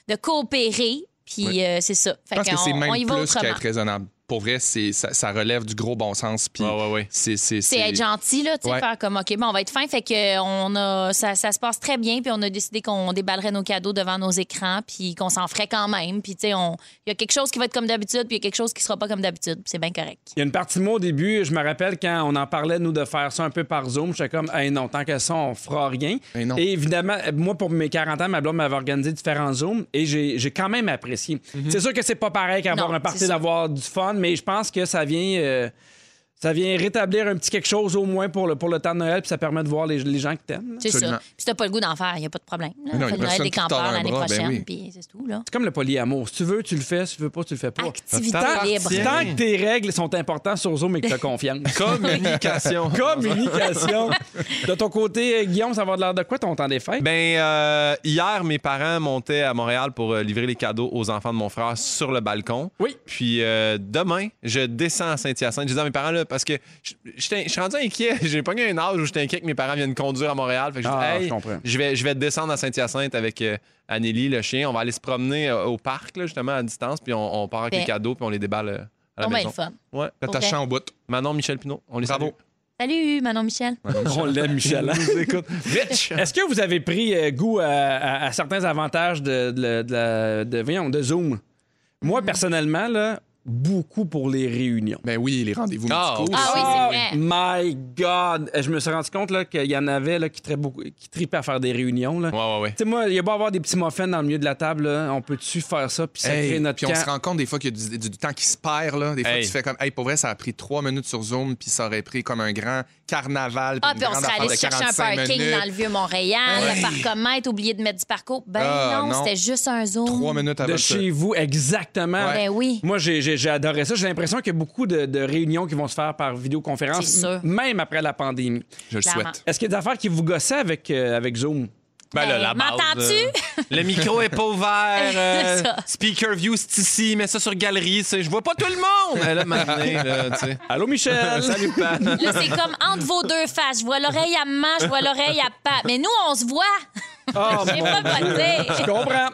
de coopérer. Puis euh, c'est ça. Fait Je pense que qu'on- c'est même on y va plus autrement. qu'être raisonnable. Pour vrai, c'est, ça, ça relève du gros bon sens. Puis Ouais, ouais, ouais. c'est, c'est, C'est être gentil, là, tu sais, Ouais. faire comme, OK, bon, on va être fin. Fait que on a, ça, ça se passe très bien, puis on a décidé qu'on déballerait nos cadeaux devant nos écrans, puis qu'on s'en ferait quand même. Puis, tu sais, on- il y a quelque chose qui va être comme d'habitude, puis il y a quelque chose qui sera pas comme d'habitude. puis C'est bien correct. Il y a une partie de moi au début, je me rappelle quand on en parlait, nous, de faire ça un peu par Zoom, j'étais comme, hey, non, tant que ça, on fera rien. Non. Et évidemment, moi, pour mes 40 ans, ma blonde m'avait organisé différents Zooms et j'ai j'ai quand même apprécié. C'est sûr que c'est pas pareil qu'avoir Non, un ça. d'avoir du fun, mais je pense que ça vient. Ça vient rétablir un petit quelque chose au moins pour le, pour le temps de Noël, puis ça permet de voir les, les gens que t'aimes. C'est ça. Puis si t'as pas le goût d'en faire, il n'y a pas de problème. là. Non, On fait il y Noël des campeurs l'année ben prochaine, oui. puis c'est tout, là. C'est comme le polyamour. Si tu veux, tu le fais. Si tu veux pas, tu le fais pas. Activité Tant- libre. Tant que tes règles sont importantes sur Zoom et que tu as <laughs> confiance. Communication. <laughs> Communication. De ton côté, euh, Guillaume, ça va de l'air de quoi ton temps des fêtes? Ben, euh, hier, mes parents montaient à Montréal pour euh, livrer les cadeaux aux enfants de mon frère sur le balcon. Oui. Puis euh, demain, je descends à Saint-Hyacinthe. Je dis à mes parents, là, parce que je suis rendu inquiet. <laughs> J'ai pas eu un âge où j'étais inquiet que mes parents viennent conduire à Montréal. Fait que Ah, Hey, je comprends. je vais, je vais descendre à Saint-Hyacinthe avec euh, Anneli, le chien. On va aller se promener euh, au parc, là, justement, à distance. Puis on, on part avec Ben. les cadeaux, puis on les déballe euh, à la Oh, ben, maison. le fun. Ouais. attaché en bout. Manon, Michel Pinot, on les Bravo. salue. Salut, Manon Michel. On l'aime, Michel. hein? <laughs> Rich! Est-ce que vous avez pris euh, goût à, à- à certains avantages de, de, de, de- de- voyons, de Zoom? Moi, personnellement, là, beaucoup pour les réunions. Ben oui, les rendez-vous Ah, médicaux. Ah oui, Oh c'est vrai. my God! Je me suis rendu compte là, qu'il y en avait là, qui, beaucoup, qui tripaient à faire des réunions. Là. Ouais, ouais, ouais. Tu sais, moi, il y a beau avoir des petits muffins dans le milieu de la table. là, On peut-tu faire ça puis ça Hey, crée notre puis on se rend compte des fois qu'il y a du, du- du temps qui se perd. Là. Des fois, Hey. tu fais comme, hey, pour vrai, ça a pris trois minutes sur Zoom, puis ça aurait pris comme un grand carnaval. Ah, puis on serait allé chercher un 45 parking minutes. dans le Vieux-Montréal, Ouais. le parcomètre, oublié de mettre du parcours. Ben Ah, non, non. c'était juste un zoom. Trois minutes avant De ça. chez vous, exactement. Ben oui. Moi, j'ai, j'ai- j'ai adoré ça. J'ai l'impression qu'il y a beaucoup de, de réunions qui vont se faire par vidéoconférence, C'est sûr. m- même après la pandémie. Je le Clairement. souhaite. Est-ce qu'il y a des affaires qui vous gossaient avec, euh, avec Zoom? Ben là, Hey, la base, m'entends-tu? euh, le micro est pas ouvert. <laughs> euh, Ça. speaker view, c'est ici. Mets ça sur galerie. c'est- Je vois pas tout le monde. Elle, là, maintenant, là, tu sais. <laughs> Allô, Michel? <laughs> Salut, Pat. Là, c'est comme entre vos deux faces. Je vois l'oreille à maman, je vois l'oreille à Pat. Mais nous, on se voit. Oh, Je sais mon pas. Je comprends.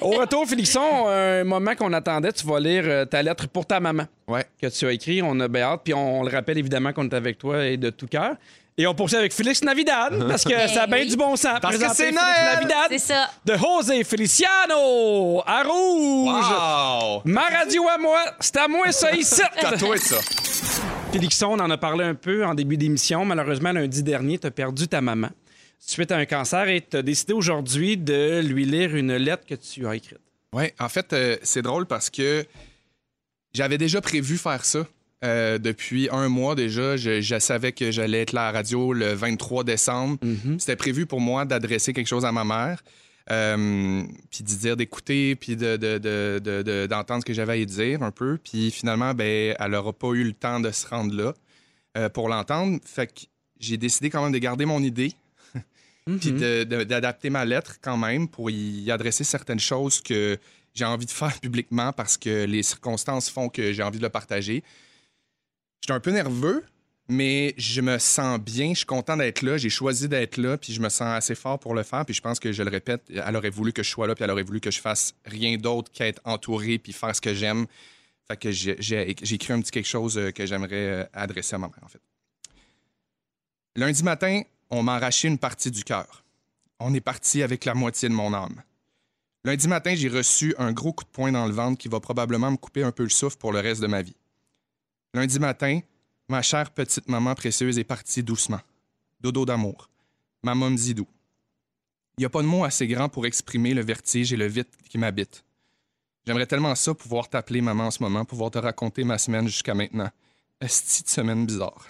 Au retour, Félixon, un moment qu'on attendait, tu vas lire euh, ta lettre pour ta maman Ouais. que tu as écrit. On a bien hâte. Puis on, on le rappelle évidemment qu'on est avec toi et de tout cœur. Et on poursuit avec Félix Navidad <laughs> parce que Ben ça a bien oui. du bon sens. Parce que c'est Noël! Navidad C'est ça. de José Feliciano à Rouge. Wow! Ma radio à moi, c'est à moi ça ici. <laughs> Tatoué ça. Félixon, on en a parlé un peu en début d'émission. Malheureusement, lundi dernier, tu as perdu ta maman suite à un cancer et tu as décidé aujourd'hui de lui lire une lettre que tu as écrite. Oui, en fait, euh, c'est drôle parce que j'avais déjà prévu faire ça. Euh, depuis un mois déjà, je, je savais que j'allais être là à la radio le 23 décembre. C'était prévu pour moi d'adresser quelque chose à ma mère, euh, puis d'y dire d'écouter, puis de, de- de- d'entendre ce que j'avais à y dire un peu. Puis finalement, ben, elle n'aura pas eu le temps de se rendre là euh, pour l'entendre. Fait que j'ai décidé quand même de garder mon idée, puis de- de- d'adapter ma lettre quand même pour y adresser certaines choses que j'ai envie de faire <laughs> publiquement parce que les circonstances font que j'ai envie de le partager. J'étais un peu nerveux, mais je me sens bien. Je suis content d'être là. J'ai choisi d'être là, puis je me sens assez fort pour le faire. Puis je pense que je le répète, elle aurait voulu que je sois là, puis elle aurait voulu que je fasse rien d'autre qu'être entouré, puis faire ce que j'aime. Fait que j'ai écrit un petit quelque chose euh, que j'aimerais euh, adresser à ma mère, en fait. Lundi matin, on m'a arraché une partie du cœur. On est parti avec la moitié de mon âme. Lundi matin, j'ai reçu un gros coup de poing dans le ventre qui va probablement me couper un peu le souffle pour le reste de ma vie. Lundi matin, ma chère petite maman précieuse est partie doucement. Dodo d'amour. Dit doux. Il n'y a pas de mots assez grands pour exprimer le vertige et le vide qui m'habite. J'aimerais tellement ça pouvoir t'appeler maman en ce moment, pouvoir te raconter ma semaine jusqu'à maintenant. Esti de semaine bizarre.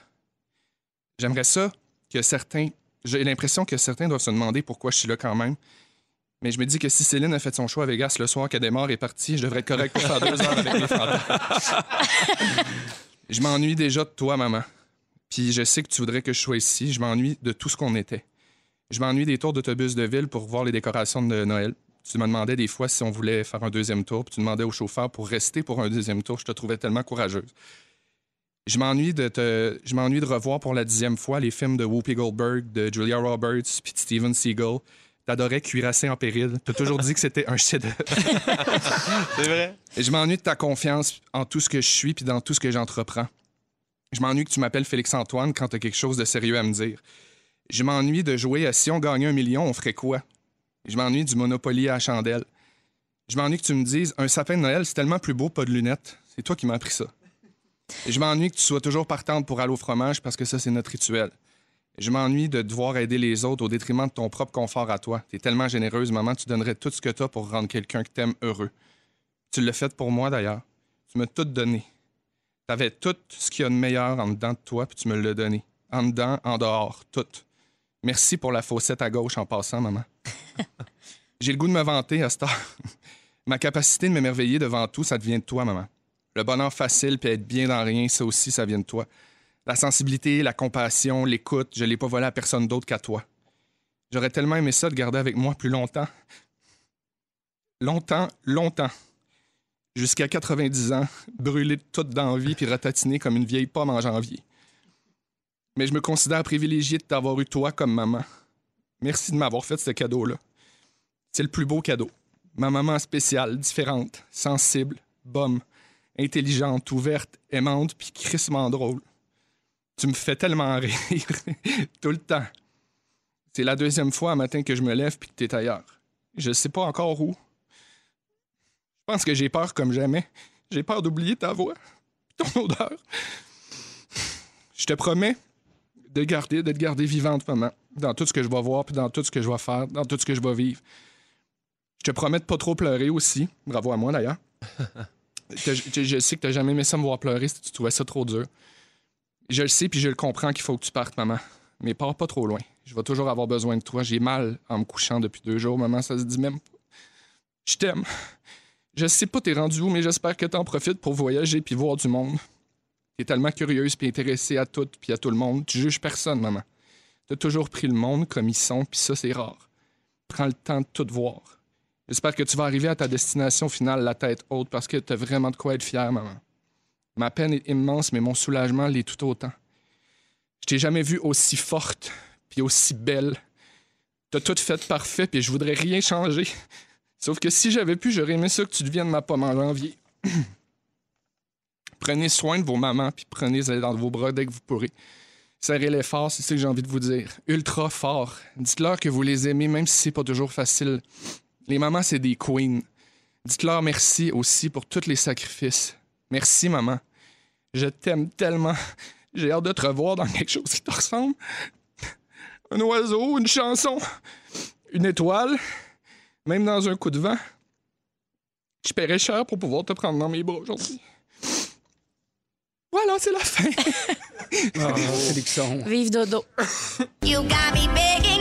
J'aimerais ça que certains. J'ai l'impression que certains doivent se demander pourquoi je suis là quand même. Mais je me dis que si Céline a fait son choix à Vegas le soir qu'elle est partie, je devrais être correct deux heures avec les fantasmes. <laughs> je m'ennuie déjà de toi, maman. Puis je sais que tu voudrais que je sois ici. Je m'ennuie de tout ce qu'on était. Je m'ennuie des tours d'autobus de ville pour voir les décorations de Noël. Tu me demandais des fois si on voulait faire un deuxième tour, puis tu demandais au chauffeur pour rester pour un deuxième tour. Je te trouvais tellement courageuse. Je m'ennuie de te, je m'ennuie de revoir pour la dixième fois les films de Whoopi Goldberg, de Julia Roberts, puis de Steven Seagal. T'adorais Cuirassé en péril. T'as toujours dit que c'était un chef-d'œuvre. <laughs> C'est vrai? Et je m'ennuie de ta confiance en tout ce que je suis puis dans tout ce que j'entreprends. Je m'ennuie que tu m'appelles Félix-Antoine quand t'as quelque chose de sérieux à me dire. Je m'ennuie de jouer à si on gagnait un million, on ferait quoi? Je m'ennuie du Monopoly à la chandelle. Je m'ennuie que tu me dises un sapin de Noël, c'est tellement plus beau, pas de lunettes. C'est toi qui m'as appris ça. Je m'ennuie que tu sois toujours partante pour aller au fromage parce que ça, c'est notre rituel. Je m'ennuie de devoir aider les autres au détriment de ton propre confort à toi. T'es tellement généreuse, maman, tu donnerais tout ce que t'as pour rendre quelqu'un que t'aimes heureux. Tu l'as fait pour moi, d'ailleurs. Tu m'as tout donné. T'avais tout ce qu'il y a de meilleur en dedans de toi, puis tu me l'as donné. En dedans, en dehors, tout. Merci pour la faussette à gauche en passant, maman. <laughs> J'ai le goût de me vanter à cette heure. Ma capacité de m'émerveiller devant tout, ça devient de toi, maman. Le bonheur facile, puis être bien dans rien, ça aussi, ça vient de toi. La sensibilité, la compassion, l'écoute, je l'ai pas volé à personne d'autre qu'à toi. J'aurais tellement aimé ça de garder avec moi plus longtemps. Longtemps, longtemps. Jusqu'à 90 ans, brûlé toute d'envie puis ratatiné comme une vieille pomme en janvier. Mais je me considère privilégié de t'avoir eu toi comme maman. Merci de m'avoir fait ce cadeau-là. C'est le plus beau cadeau. Ma maman spéciale, différente, sensible, bonne, intelligente, ouverte, aimante puis crissement drôle. Tu me fais tellement <laughs> rire, tout le temps. C'est la deuxième fois un matin que je me lève puis que t'es ailleurs. Je sais pas encore où. Je pense que j'ai peur comme jamais. J'ai peur d'oublier ta voix, <laughs> ton odeur. Je te promets de garder, de te garder vivante, maman, dans tout ce que je vais voir, puis dans tout ce que je vais faire, dans tout ce que je vais vivre. Je te promets de pas trop pleurer aussi. Bravo à moi, d'ailleurs. <laughs> T'as- je, sais que tu n'as jamais aimé ça me voir pleurer si tu trouvais ça trop dur. Je le sais, puis je le comprends qu'il faut que tu partes, maman. Mais pars pas trop loin. Je vais toujours avoir besoin de toi. J'ai mal en me couchant depuis deux jours, maman. Ça se dit même. Je t'aime. Je sais pas t'es rendu où, mais j'espère que t'en profites pour voyager puis voir du monde. T'es tellement curieuse puis intéressée à tout puis à tout le monde. Tu juges personne, maman. T'as toujours pris le monde comme ils sont, puis ça, c'est rare. Prends le temps de tout voir. J'espère que tu vas arriver à ta destination finale la tête haute parce que t'as vraiment de quoi être fière, maman. Ma peine est immense, mais mon soulagement l'est tout autant. Je t'ai jamais vue aussi forte puis aussi belle. T'as tout fait parfait, puis je voudrais rien changer. Sauf que si j'avais pu, j'aurais aimé ça que tu deviennes ma pomme en janvier. <clears throat> prenez soin de vos mamans, puis prenez-les dans vos bras dès que vous pourrez. Serrez-les fort, c'est ça que j'ai envie de vous dire. Ultra fort. Dites-leur que vous les aimez, même si c'est pas toujours facile. Les mamans, c'est des queens. Dites-leur merci aussi pour tous les sacrifices. Merci, maman. Je t'aime tellement. J'ai hâte de te revoir dans quelque chose qui te ressemble. Un oiseau, une chanson, une étoile, même dans un coup de vent. Je paierais cher pour pouvoir te prendre dans mes bras aujourd'hui. Voilà, c'est la fin. <laughs> Ah. <laughs> Vive dodo. You got me begging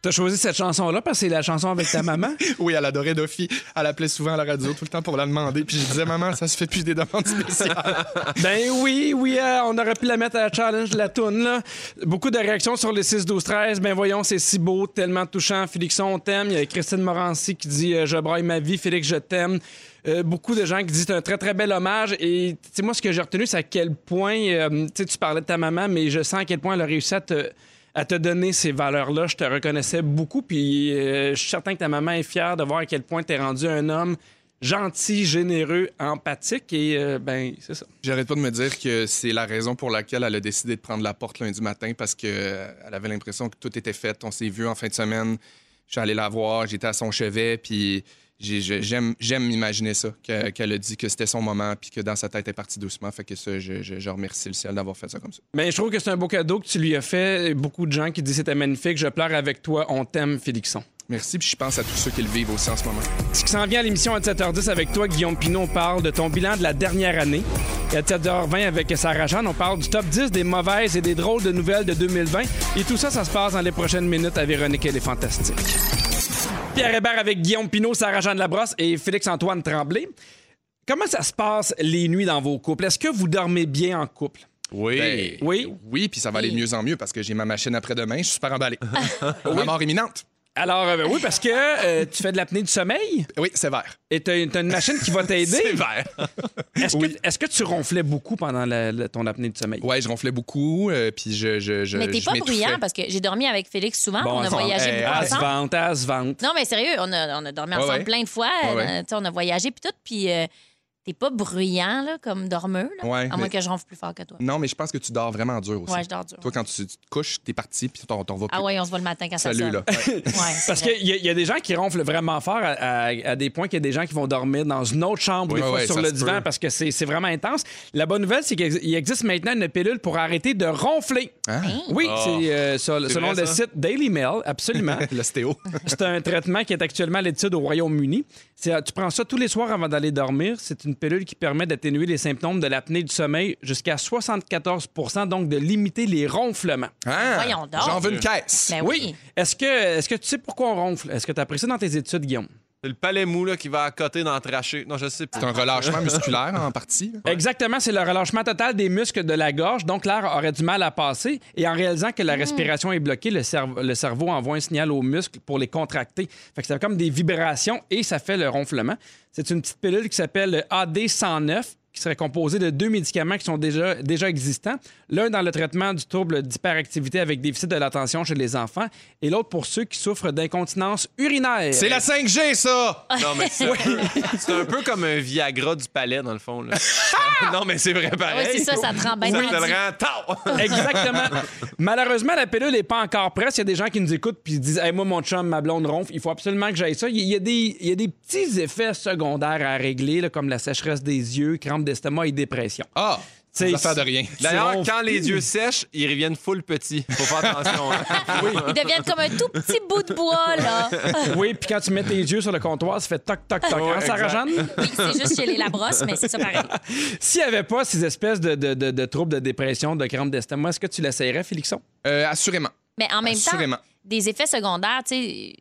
T'as choisi cette chanson-là parce que c'est la chanson avec ta maman? <laughs> oui, elle adorait Duffy. Elle appelait souvent à la radio tout le temps pour la demander. Puis je disais, maman, ça se fait plus des demandes spéciales. <laughs> Ben oui, oui, euh, on aurait pu la mettre à la challenge de la toune, là. Beaucoup de réactions sur les 6 12 13 Ben voyons, c'est si beau, tellement touchant. Félixon, on t'aime. Il y a Christine Morancy qui dit euh, Je braille ma vie, Félix, je t'aime. Euh, beaucoup de gens qui disent c'est un très très bel hommage et tu sais moi ce que j'ai retenu c'est à quel point tu sais, tu parlais de ta maman mais je sens à quel point elle a réussi à te à te donner ces valeurs-là. Je te reconnaissais beaucoup, puis euh, je suis certain que ta maman est fière de voir à quel point tu es rendu un homme gentil, généreux, empathique, et euh, ben, c'est ça. J'arrête pas de me dire que c'est la raison pour laquelle elle a décidé de prendre la porte lundi matin parce qu'elle avait l'impression que tout était fait. On s'est vu en fin de semaine. Je suis allé la voir, j'étais à son chevet, puis j'aime imaginer ça, que- qu'elle a dit que c'était son moment, puis que dans sa tête, elle est partie doucement. Fait que ça, je, je- je remercie le ciel d'avoir fait ça comme ça. Mais je trouve que c'est un beau cadeau que tu lui as fait. Beaucoup de gens qui disent c'était magnifique, je pleure avec toi, on t'aime, Félixon. Merci, puis je pense à tous ceux qui le vivent aussi en ce moment. Ce qui s'en vient à l'émission à 7h10 avec toi, Guillaume Pinot, on parle de ton bilan de la dernière année. Et à 7h20 avec Sarah Jeanne, on parle du top 10 des mauvaises et des drôles de nouvelles de 2020. Et tout ça, ça se passe dans les prochaines minutes à Véronique Elle est fantastique. Pierre Hébert avec Guillaume Pinot, Sarah Jeanne Labrosse et Félix-Antoine Tremblay. Comment ça se passe les nuits dans vos couples? Est-ce que vous dormez bien en couple? Oui. Ben, Oui. Oui, puis ça va aller de mieux en mieux parce que j'ai ma machine après-demain, je suis super emballé. <laughs> Ma mort imminente. Alors, euh, oui, parce que euh, tu fais de l'apnée du sommeil? Oui, c'est vert. et tu as, une machine qui va <laughs> t'aider? C'est vert. <laughs> Est-ce que, est-ce que tu ronflais beaucoup pendant la- la- ton apnée du sommeil? Ouais, je ronflais beaucoup, euh, puis je, je, je. Mais t'es je pas m'étouffais. bruyant parce que j'ai dormi avec Félix souvent. on a voyagé hey, beaucoup à se ensemble. vente, à se vente. Non, mais sérieux, on a, on a dormi Ouais, ensemble ouais. plein de fois. Ouais, ouais. euh, tu sais, on a voyagé puis tout. Puis euh, t'es pas bruyant là, comme dormeux. Là, Ouais, à moins mais- que je ronfle plus fort que toi. Non, mais je pense que tu dors vraiment dur aussi. Ouais, je dors dur. Toi, quand tu, tu te couches, t'es parti, puis t'en t'en vas plus. Ah ouais, on se voit le matin quand ça Salut, sonne. là. Ouais, <laughs> Parce qu'il y, y a des gens qui ronflent vraiment fort à, à- à des points qu'il y a des gens qui vont dormir dans une autre chambre, des fois ouais, sur ça le divan, peut. parce que c'est c'est vraiment intense. La bonne nouvelle, c'est qu'il existe maintenant une pilule pour arrêter de ronfler. Hein? Oui, Oh. c'est euh, sur- C'est selon vrai, le ça? site Daily Mail, absolument. <laughs> L'ostéo. C'est un traitement qui est actuellement à l'étude au Royaume-Uni. C'est- Tu prends ça tous les soirs avant d'aller dormir. C'est une pilule qui permet d'atténuer les symptômes de l'apnée du sommeil jusqu'à 74% donc de limiter les ronflements. Hein? Voyons donc. J'en veux une caisse. Ben oui. Est-ce que, est que tu sais pourquoi on ronfle? Est-ce que tu as appris ça dans tes études, Guillaume? C'est le palais mou là, qui va à côté dans le traché. Non, je sais C'est un relâchement musculaire en partie. Exactement, c'est le relâchement total des muscles de la gorge, donc l'air aurait du mal à passer. Et en réalisant que la respiration est bloquée, le, cerveau- le cerveau envoie un signal aux muscles pour les contracter. Fait que ça fait comme des vibrations et ça fait le ronflement. C'est une petite pilule qui s'appelle AD109 qui serait composé de deux médicaments qui sont déjà, déjà existants. L'un dans le traitement du trouble d'hyperactivité avec déficit de l'attention chez les enfants et l'autre pour ceux qui souffrent d'incontinence urinaire. C'est la 5G, ça! <laughs> Non, mais c'est c'est un peu comme un Viagra du palais, dans le fond. Là. <laughs> non, mais c'est vrai Oui, pareil. c'est ça, ça te rend bien Ça te. Exactement. Malheureusement, la pilule n'est pas encore prête. Il y a des gens qui nous écoutent puis disent hey, Moi, mon chum, ma blonde ronfle, il faut absolument que j'aille ça. Il y a des, il y a des petits effets secondaires à régler, là, comme la sécheresse des yeux, crampes d'estomac et dépression. Ah! C'est affaire de rien. D'ailleurs, quand les yeux sèchent, ils reviennent full petits. Faut faire attention. hein. <laughs> Ils deviennent comme un tout petit bout de bois, là. Oui, puis quand tu mets tes yeux sur le comptoir, ça fait toc, toc, toc. Ouais, Hein, Sarah-Jeanne? Oui, c'est juste chez les Labrosse, mais c'est ça pareil. <laughs> S'il n'y avait pas ces espèces de, de- de- de troubles de dépression, de crampes d'estomac, est-ce que tu l'essayerais, Félixon? Euh, assurément. Mais en même Assurément. temps, des effets secondaires, tu sais,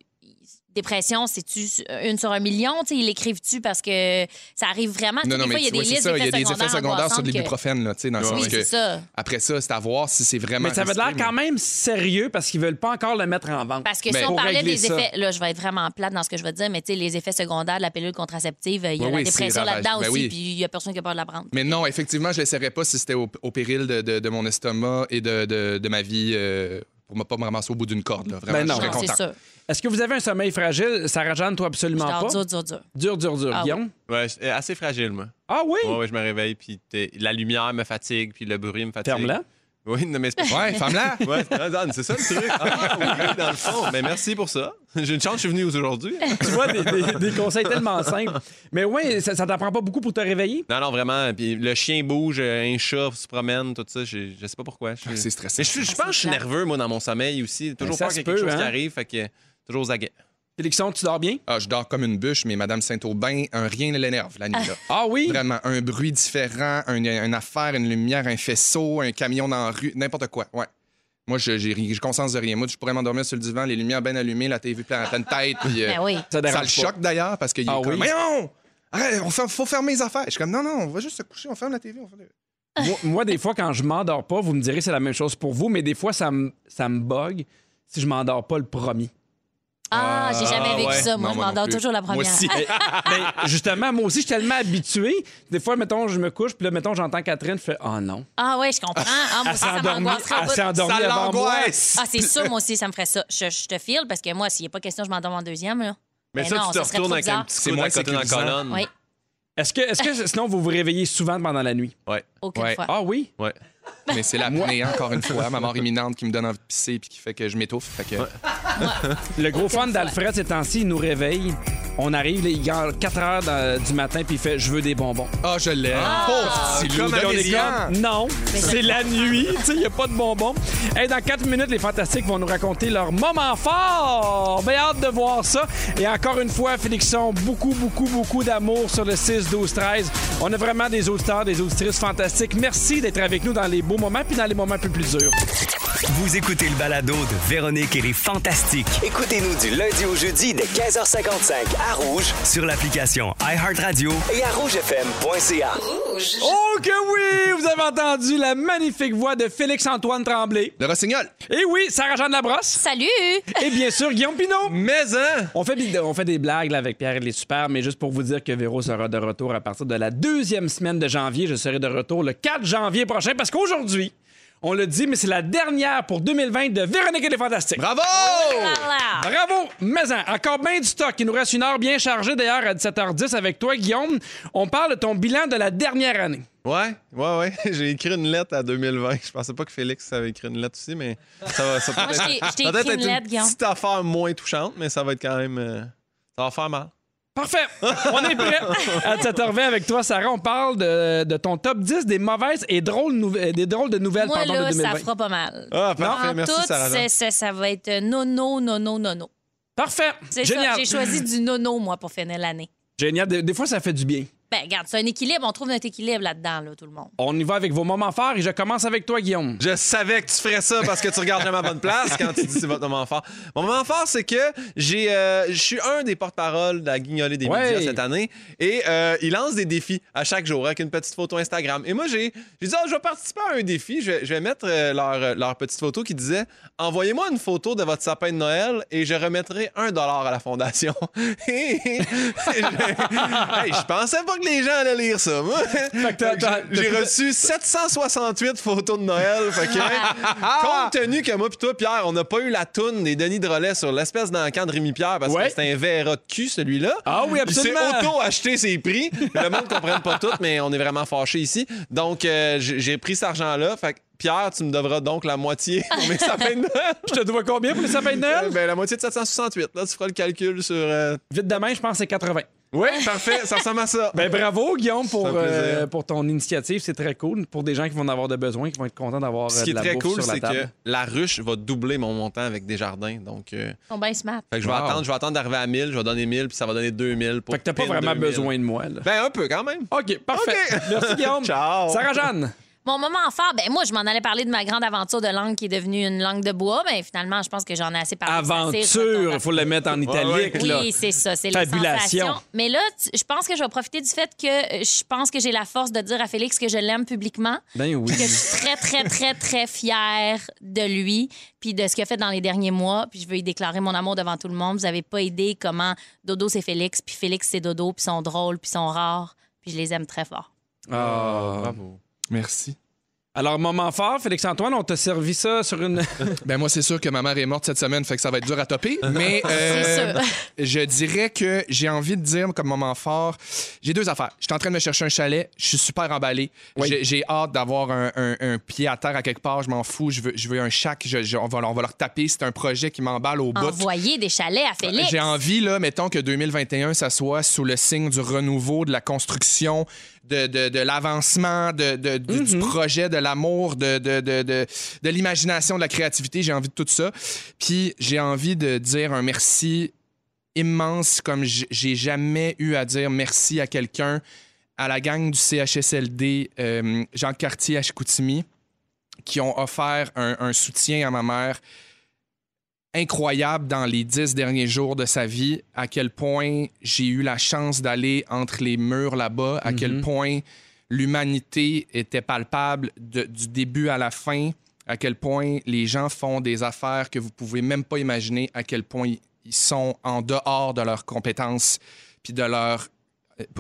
dépression, c'est-tu une sur un million? Tu sais, ils l'écrivent-tu parce que ça arrive vraiment? Non, non, des fois, mais il y a des c'est listes ça. Il y a d'effets des effets secondaires sur que- l'ibuprofène, là, tu sais, dans le Oui, sens Oui, que. c'est ça. Après ça, c'est à voir si c'est vraiment. Mais ça avait l'air quand même sérieux parce qu'ils veulent pas encore le mettre en vente. Parce que Ben, si on parlait des ça. effets, là, je vais être vraiment plate dans ce que je vais te dire, mais les effets secondaires de la pilule contraceptive, il y a Oui, la oui, dépression là-dedans ben aussi, puis il y a personne qui a peur de la prendre. Mais non, effectivement, je ne laisserais pas si c'était au, au péril de, de- de mon estomac et de, de- de ma vie euh, pour ne pas me ramasser au bout d'une corde. Là. Vraiment, Ben non. je serais Non, c'est content. Est-ce que vous avez un sommeil fragile? Sarah-Jeanne, toi, Je absolument dors pas. dur, dur, dur. Dur, dur, dur. Ah oui. Guillaume? Ouais, assez fragile, moi. Ah oui? Ouais, ouais, je me réveille, puis t'es- la lumière me fatigue, puis le bruit me fatigue. Ferme-la. Oui, non, mais c'est pas... Ouais, femme-là! <laughs> Ouais, c'est ça le truc. Ah, oui, dans le fond. Mais merci pour ça. J'ai une chance, je suis venu aujourd'hui. tu vois, des, des- des conseils tellement simples. Mais oui, ça, ça t'en prend pas beaucoup pour te réveiller? Non, non, vraiment. Puis le chien bouge, un chat se promène, tout ça. Je, je sais pas pourquoi. Je, Ah, c'est stressant. Mais je, je pense que je suis nerveux, moi, dans mon sommeil aussi. Toujours ça peur se qu'il y ait quelque peut, chose qui hein? arrive. Fait que toujours aux aguets. Félixon, tu dors bien? Ah, je dors comme une bûche, mais Madame Saint-Aubin, un rien ne l'énerve la nuit. Là. Ah oui? Vraiment, un bruit différent, un- une affaire, une lumière, un faisceau, un camion dans la rue, n'importe quoi. Ouais. Moi, je- j'ai j'ai conscience de rien. Moi, je pourrais m'endormir sur le divan, les lumières bien allumées, la TV plein pleine tête. Puis, euh, <laughs> Ben oui. Ça le choque d'ailleurs parce qu'il est Ah comme, oui? Voyons! Arrête, on fait- faut fermer les affaires. Je suis comme, non, non, on va juste se coucher, on ferme la TV. On ferme... moi, moi, des fois, quand je m'endors pas, vous me direz c'est la même chose pour vous, mais des fois, ça me ça me bug si je m'endors pas le premier. Ah, j'ai jamais Ah, vécu ouais. ça. Moi, Non, je moi m'endors toujours la Moi première. aussi. <laughs> Ben, justement, moi aussi, je suis tellement habitué. Des fois, mettons, je me couche, puis là, mettons, j'entends Catherine fait Oh non. Ah ouais, je comprends. Ah, moi aussi, ça endormie, m'angoisserait. elle s'est endormie avant moi. Ah, c'est sûr, moi aussi, ça me ferait ça. Je, je te file parce que moi, s'il n'y a pas question, je m'endorme en deuxième. Là. Mais Ben ça, non, tu te ça retournes avec un petit C'est à côté dans la colonne. Oui, Est-ce que, est-ce que sinon, vous vous réveillez souvent pendant la nuit? Ouais. aucune fois. Ah oui? Ouais. Mais c'est l'apnée, encore une fois, ma mort imminente qui me donne envie de pisser puis qui fait que je m'étouffe. Fait que... Le gros fun d'Alfred, ces temps-ci, il nous réveille. On arrive, là, il gagne 4 heures dans- du matin, puis il fait Je veux des bonbons. Ah, je l'aime. Ah. Pauvre petit loup, On est comme, Non, c'est la nuit, tu sais, il n'y a pas de bonbons. Hey, dans 4 minutes, les Fantastiques vont nous raconter leur moment fort. Bien hâte de voir ça. Et encore une fois, Félixon, beaucoup, beaucoup, beaucoup d'amour sur le 6, 12, 13. On a vraiment des auditeurs, des auditrices fantastiques. Merci d'être avec nous dans les beaux moments puis dans les moments un peu plus durs. Vous écoutez le balado de Véronique et les Fantastiques. Écoutez-nous du lundi au jeudi dès 15h55 à Rouge sur l'application iHeartRadio et à rougefm.ca. Oh que oui! Vous avez entendu la magnifique voix de Félix-Antoine Tremblay. Le rossignol. Et oui, Sarah-Jeanne Labrosse. Salut! Et bien sûr, Guillaume Pinot. Mais, hein? On fait, des- on fait des blagues là, avec Pierre et les super, mais juste pour vous dire que Véro sera de retour à partir de la deuxième semaine de janvier. Je serai de retour le 4 janvier prochain parce qu'aujourd'hui, on le dit, mais c'est la dernière pour 2020 de Véronique et les Fantastiques. Bravo! Voilà. Bravo! Mais hein, encore bien du stock. Il nous reste une heure bien chargée d'ailleurs à 17h10 avec toi, Guillaume. On parle de ton bilan de la dernière année. Ouais, ouais, ouais. <laughs> J'ai écrit une lettre à 2020. Je pensais pas que Félix avait écrit une lettre aussi, mais ça va, ça peut-être une lettre, Guillaume. petite affaire moins touchante, mais ça va être quand même. euh, ça va faire mal. Parfait. On est prêt. À 17h20 avec toi, Sarah, on parle de, de ton top 10 des mauvaises et drôles, des drôles de nouvelles Moi, pardon, là, de 2020. ça fera pas mal. Ah, parfait. en Merci, tout, Sarah. c'est- c'est- ça va être nono, nono, nono. Parfait. C'est ça, Génial. j'ai choisi du nono, moi, pour finir l'année. Génial. Des, des fois, ça fait du bien. Ben, regarde, c'est un équilibre. On trouve notre équilibre là-dedans, là, tout le monde. On y va avec vos moments forts et je commence avec toi, Guillaume. Je savais que tu ferais ça parce que tu regardes jamais à bonne place quand tu dis c'est votre moment fort. Mon moment fort, c'est que j'ai, euh, je suis un des porte-parole de la guignolée des Ouais. médias cette année et euh, il lance des défis à chaque jour avec une petite photo Instagram. Et moi, j'ai, j'ai dit, Ah, je vais participer à un défi. Je vais, je vais mettre euh, leur, leur petite photo qui disait Envoyez-moi une photo de votre sapin de Noël et je remettrai un dollar à la fondation. <laughs> Et- je, hey, je pensais pas pas que les gens allaient lire ça. Moi, <laughs> j'ai reçu 768 photos de Noël. Fait que, compte tenu que moi pis toi, Pierre, on n'a pas eu la toune des Denis de relais sur l'espèce d'encan de Rémi Pierre parce Ouais. que c'était un VRA de cul, celui-là. Ah oui, Il s'est absolument. auto-acheté ses prix. Le monde ne comprenne pas tout, mais on est vraiment fâchés ici. Donc, euh, j'ai pris cet argent-là. Fait que, Pierre, tu me devras donc la moitié pour mes sapins de Noël. <laughs> Je te dois combien pour les sapins de Noël? Euh, ben, la moitié de 768. Là, tu feras le calcul sur. euh, Vite demain, je pense que c'est 80. Oui, parfait. Ça ressemble à ça. <laughs> Ben bravo, Guillaume, pour, euh, pour ton initiative. C'est très cool. Pour des gens qui vont en avoir de besoin, qui vont être contents d'avoir Ce euh, qui est de la très cool, sur la c'est que table. la ruche va doubler mon montant avec des jardins. Donc, euh, bien smart. fait que je vais Wow. attendre, je vais attendre d'arriver à 1000, je vais donner 1000, puis ça va donner 2000 pour Fait que t'as pas vraiment 2000. besoin de moi, là. Ben, un peu quand même. OK, parfait. OK. Merci, Guillaume. <laughs> Ciao. Sarah-Jeanne. Mon moment fort, ben moi, je m'en allais parler de ma grande aventure de langue qui est devenue une langue de bois. Ben finalement, je pense que j'en ai assez parlé. Aventure, il faut le mettre en italique, là. Oui, c'est ça, c'est. Mais là, je pense que je vais profiter du fait que euh, je pense que j'ai la force de dire à Félix que je l'aime publiquement, Ben oui. que je suis très, très, très, très fière de lui, puis de ce qu'il a fait dans les derniers mois, puis je veux y déclarer mon amour devant tout le monde. Vous avez pas idée comment Dodo, c'est Félix, puis Félix, c'est Dodo, puis ils sont drôles, puis ils sont rares, puis je les aime très fort. Ah. Bravo. Merci. Alors, moment fort, Félix-Antoine, on t'a servi ça sur une... <laughs> Ben moi, c'est sûr que ma mère est morte cette semaine, fait que ça va être dur à topper. Mais <laughs> euh, C'est sûr. je dirais que j'ai envie de dire comme moment fort, j'ai deux affaires. Je suis en train de me chercher un chalet, je suis super emballé. Oui. J'ai- hâte d'avoir un, un- un pied à terre à quelque part, je m'en fous. Je veux, je veux un shack, je- je- on, va, on va leur taper. C'est un projet qui m'emballe au bout. Envoyer des chalets à Félix. J'ai envie, là, mettons que 2021, ça soit sous le signe du renouveau, de la construction, de, de, de l'avancement, de, de- du, du projet, de l'amour, de, de, de, de, de l'imagination, de la créativité. J'ai envie de tout ça. Puis j'ai envie de dire un merci immense comme j'ai jamais eu à dire merci à quelqu'un, à la gang du CHSLD, euh, Jean Cartier à Chicoutimi, qui ont offert un, un soutien à ma mère incroyable dans les dix derniers jours de sa vie, à quel point j'ai eu la chance d'aller entre les murs là-bas, à quel point l'humanité était palpable de- du début à la fin, à quel point les gens font des affaires que vous pouvez même pas imaginer, à quel point ils sont en dehors de leurs compétences, puis de leur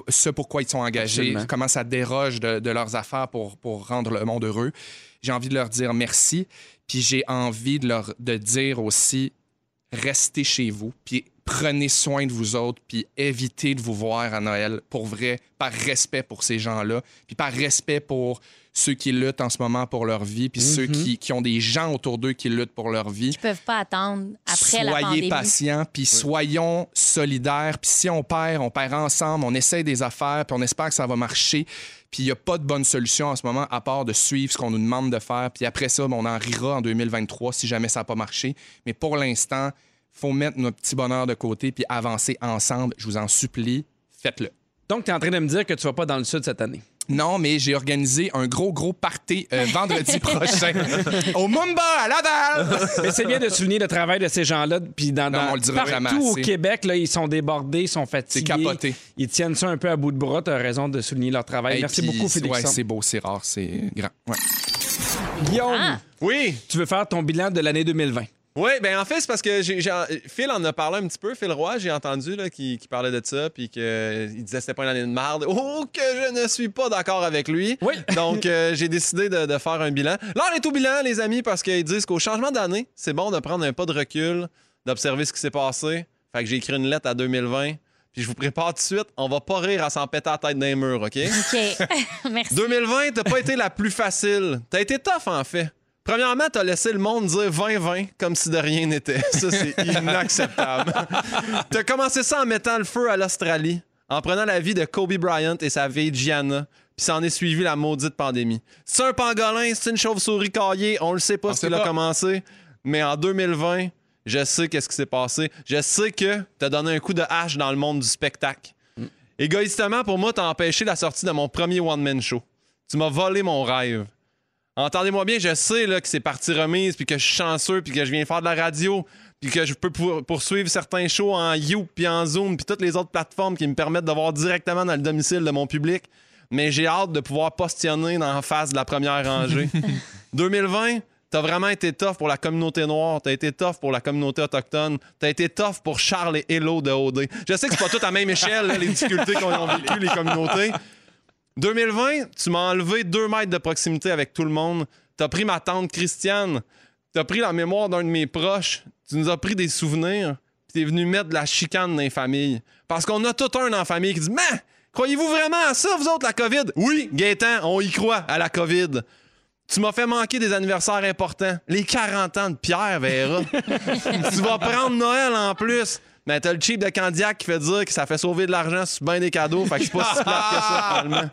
ce pourquoi ils sont engagés, Absolument. comment ça déroge de, de leurs affaires pour, pour rendre le monde heureux. J'ai envie de leur dire merci, puis j'ai envie de leur de dire aussi restez chez vous, puis prenez soin de vous autres, puis évitez de vous voir à Noël pour vrai, par respect pour ces gens-là, puis par respect pour ceux qui luttent en ce moment pour leur vie, puis ceux qui, qui ont des gens autour d'eux qui luttent pour leur vie Ils peuvent pas attendre après la soyez pandémie. patients, puis soyons solidaires. Puis si on perd, on perd ensemble, on essaie des affaires, puis on espère que ça va marcher. Puis il n'y a pas de bonne solution en ce moment à part de suivre ce qu'on nous demande de faire. Puis après ça, ben, on en rira en 2023 si jamais ça n'a pas marché. Mais pour l'instant, faut mettre notre petit bonheur de côté puis avancer ensemble. Je vous en supplie, faites-le. Donc, tu es en train de me dire que tu vas pas dans le sud cette année? Non, mais j'ai organisé un gros, gros party euh, vendredi <laughs> prochain au Mumba à Laval. Mais c'est bien de souligner le travail de ces gens-là. Puis dans, Non, dans- on le dira jamais partout au. Québec, là, ils sont débordés, ils sont fatigués. C'est capoté. Ils tiennent ça un peu à bout de bras. Tu as raison de souligner leur travail. Merci puis, beaucoup, Félix. Ouais, c'est beau, c'est rare, c'est grand. Ouais. Guillaume, Ah. Oui. tu veux faire ton bilan de l'année 2020. Oui, ben en fait, c'est parce que Phil en a parlé un petit peu. Phil Roy, j'ai entendu là, qui, qui parlait de ça, puis qu'il disait que c'était pas une année de marde. Oh, que je ne suis pas d'accord avec lui. Oui. <laughs> Donc, euh, j'ai décidé de, de faire un bilan. Là, on est au bilan, les amis, parce qu'ils disent qu'au changement d'année, c'est bon de prendre un pas de recul, d'observer ce qui s'est passé. Fait que j'ai écrit une lettre à 2020. Puis je vous prépare tout de suite, on va pas rire à s'en péter la tête dans les murs, OK? <laughs> OK. <laughs> Merci. 2020, t'as pas été la plus facile. T'as été tough, en fait. Premièrement, t'as laissé le monde dire 20-20 comme si de rien n'était. <laughs> Ça, c'est inacceptable. <laughs> t'as commencé ça en mettant le feu à l'Australie, en prenant la vie de Kobe Bryant et sa fille Gianna. Puis s'en est suivi la maudite pandémie. C'est un pangolin, c'est une chauve-souris caillée, on le sait pas On ce sait qu'il a commencé. Mais en 2020, je sais qu'est-ce qui s'est passé. Je sais que t'as donné un coup de hache dans le monde du spectacle. Égoïstement, pour moi, t'as empêché la sortie de mon premier one-man show. Tu m'as volé mon rêve. Entendez-moi bien, je sais là, que c'est partie remise, puis que je suis chanceux, puis que je viens faire de la radio, puis que je peux pour- poursuivre certains shows en You, puis en Zoom, puis toutes les autres plateformes qui me permettent de voir directement dans le domicile de mon public. Mais j'ai hâte de pouvoir postionner dans la face de la première rangée. <laughs> 2020, T'as vraiment été tough pour la communauté noire, t'as été tough pour la communauté autochtone, t'as été tough pour Charles et Hello de OD. Je sais que c'est pas tout à la même échelle, là, les difficultés qu'on ont vécues, les communautés. 2020, tu m'as enlevé deux mètres de proximité avec tout le monde. T'as pris ma tante Christiane, t'as pris la mémoire d'un de mes proches, tu nous as pris des souvenirs, puis t'es venu mettre de la chicane dans les familles. Parce qu'on a tout un dans la famille qui dit Mais, croyez-vous vraiment à ça, vous autres, la COVID? Oui, Gaétan, on y croit à la COVID. Tu m'as fait manquer des anniversaires importants. Les 40 ans de Pierre Vera. <laughs> tu vas prendre Noël en plus. Mais t'as le cheap de Candiac qui fait dire que ça fait sauver de l'argent sur bien des cadeaux. Fait que je suis pas si plate que ça, <laughs> finalement.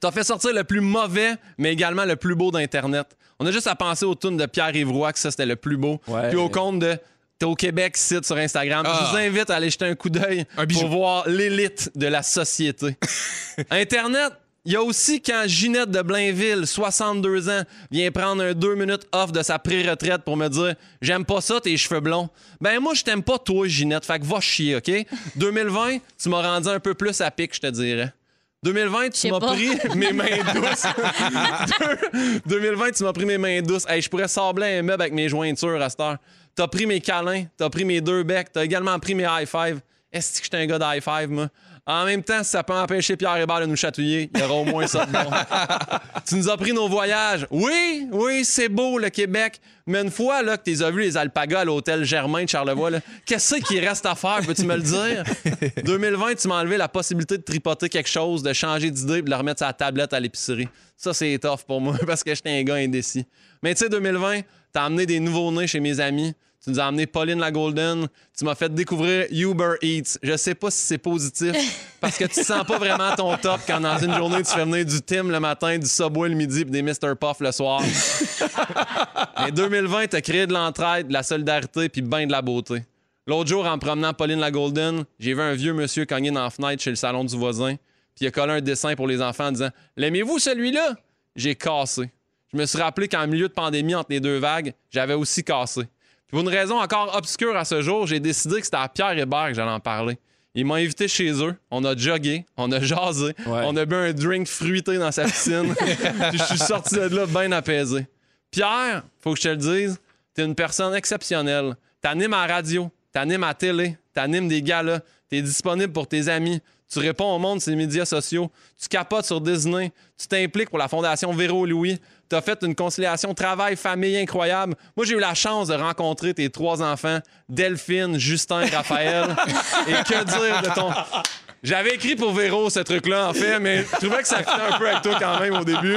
T'as fait sortir le plus mauvais, mais également le plus beau d'Internet. On a juste à penser au tune de Pierre Ivroy, que ça, c'était le plus beau. Ouais. Puis au compte de T'es au Québec, site sur Instagram. Ah. Je vous invite à aller jeter un coup d'œil pour voir l'élite de la société. <laughs> Internet, il y a aussi quand Ginette de Blainville, 62 ans, vient prendre un deux minutes off de sa pré-retraite pour me dire J'aime pas ça, tes cheveux blonds. Ben, moi, je t'aime pas, toi, Ginette. Fait que va chier, OK? <laughs> 2020, tu m'as rendu un peu plus à pic, je te dirais. 2020, tu m'as pris mes mains <laughs> douces. <laughs> 2020, tu m'as pris mes mains douces. Hey, je pourrais sabler un meuble avec mes jointures à cette heure. T'as pris mes câlins, t'as pris mes deux becs, t'as également pris mes high five. Est-ce que j'étais un gars de high five, moi? En même temps, si ça peut empêcher Pierre Hébert de nous chatouiller, il y aura au moins ça <laughs> de bon. tu nous as pris nos voyages. Oui, oui, c'est beau, le Québec. Mais une fois là, que tu as vu les alpagas à l'hôtel Germain de Charlevoix, qu'est-ce qu'il reste à faire? Peux-tu me le dire? <laughs> 2020, tu m'as enlevé la possibilité de tripoter quelque chose, de changer d'idée et de le remettre la tablette à l'épicerie. Ça, c'est tough pour moi <laughs> parce que j'étais un gars indécis. Mais tu sais, 2020, t'as amené des nouveaux-nés chez mes amis. Tu nous as amené Pauline la Golden. Tu m'as fait découvrir Uber Eats. Je sais pas si c'est positif <laughs> parce que tu sens pas vraiment ton top quand dans une journée tu fais venir du Tim le matin, du Subway le midi puis des Mr. Puff le soir. <laughs> Mais 2020, t'as créé de l'entraide, de la solidarité puis ben de la beauté. L'autre jour, en me promenant Pauline la Golden, j'ai vu un vieux monsieur cogner dans la fenêtre chez le salon du voisin puis il a collé un dessin pour les enfants en disant L'aimez-vous celui-là J'ai cassé. Je me suis rappelé qu'en milieu de pandémie, entre les deux vagues, j'avais aussi cassé. Pour une raison encore obscure à ce jour, j'ai décidé que c'était à Pierre Hébert que j'allais en parler. Ils m'ont invité chez eux, on a jogué, on a jasé, Ouais. on a bu un drink fruité dans sa piscine. <laughs> Puis je suis sorti de là bien apaisé. Pierre, faut que je te le dise, t'es une personne exceptionnelle. T'animes à la radio, t'animes à la télé, t'animes des galas, t'es disponible pour tes amis, tu réponds au monde sur les médias sociaux, tu capotes sur Disney, tu t'impliques pour la Fondation Véro Louis, t'as fait une conciliation travail-famille incroyable. Moi, j'ai eu la chance de rencontrer tes trois enfants, Delphine, Justin, Raphaël. <laughs> Et que dire de ton... J'avais écrit pour Véro ce truc-là, en fait, mais je trouvais que ça fitait un peu avec toi quand même au début.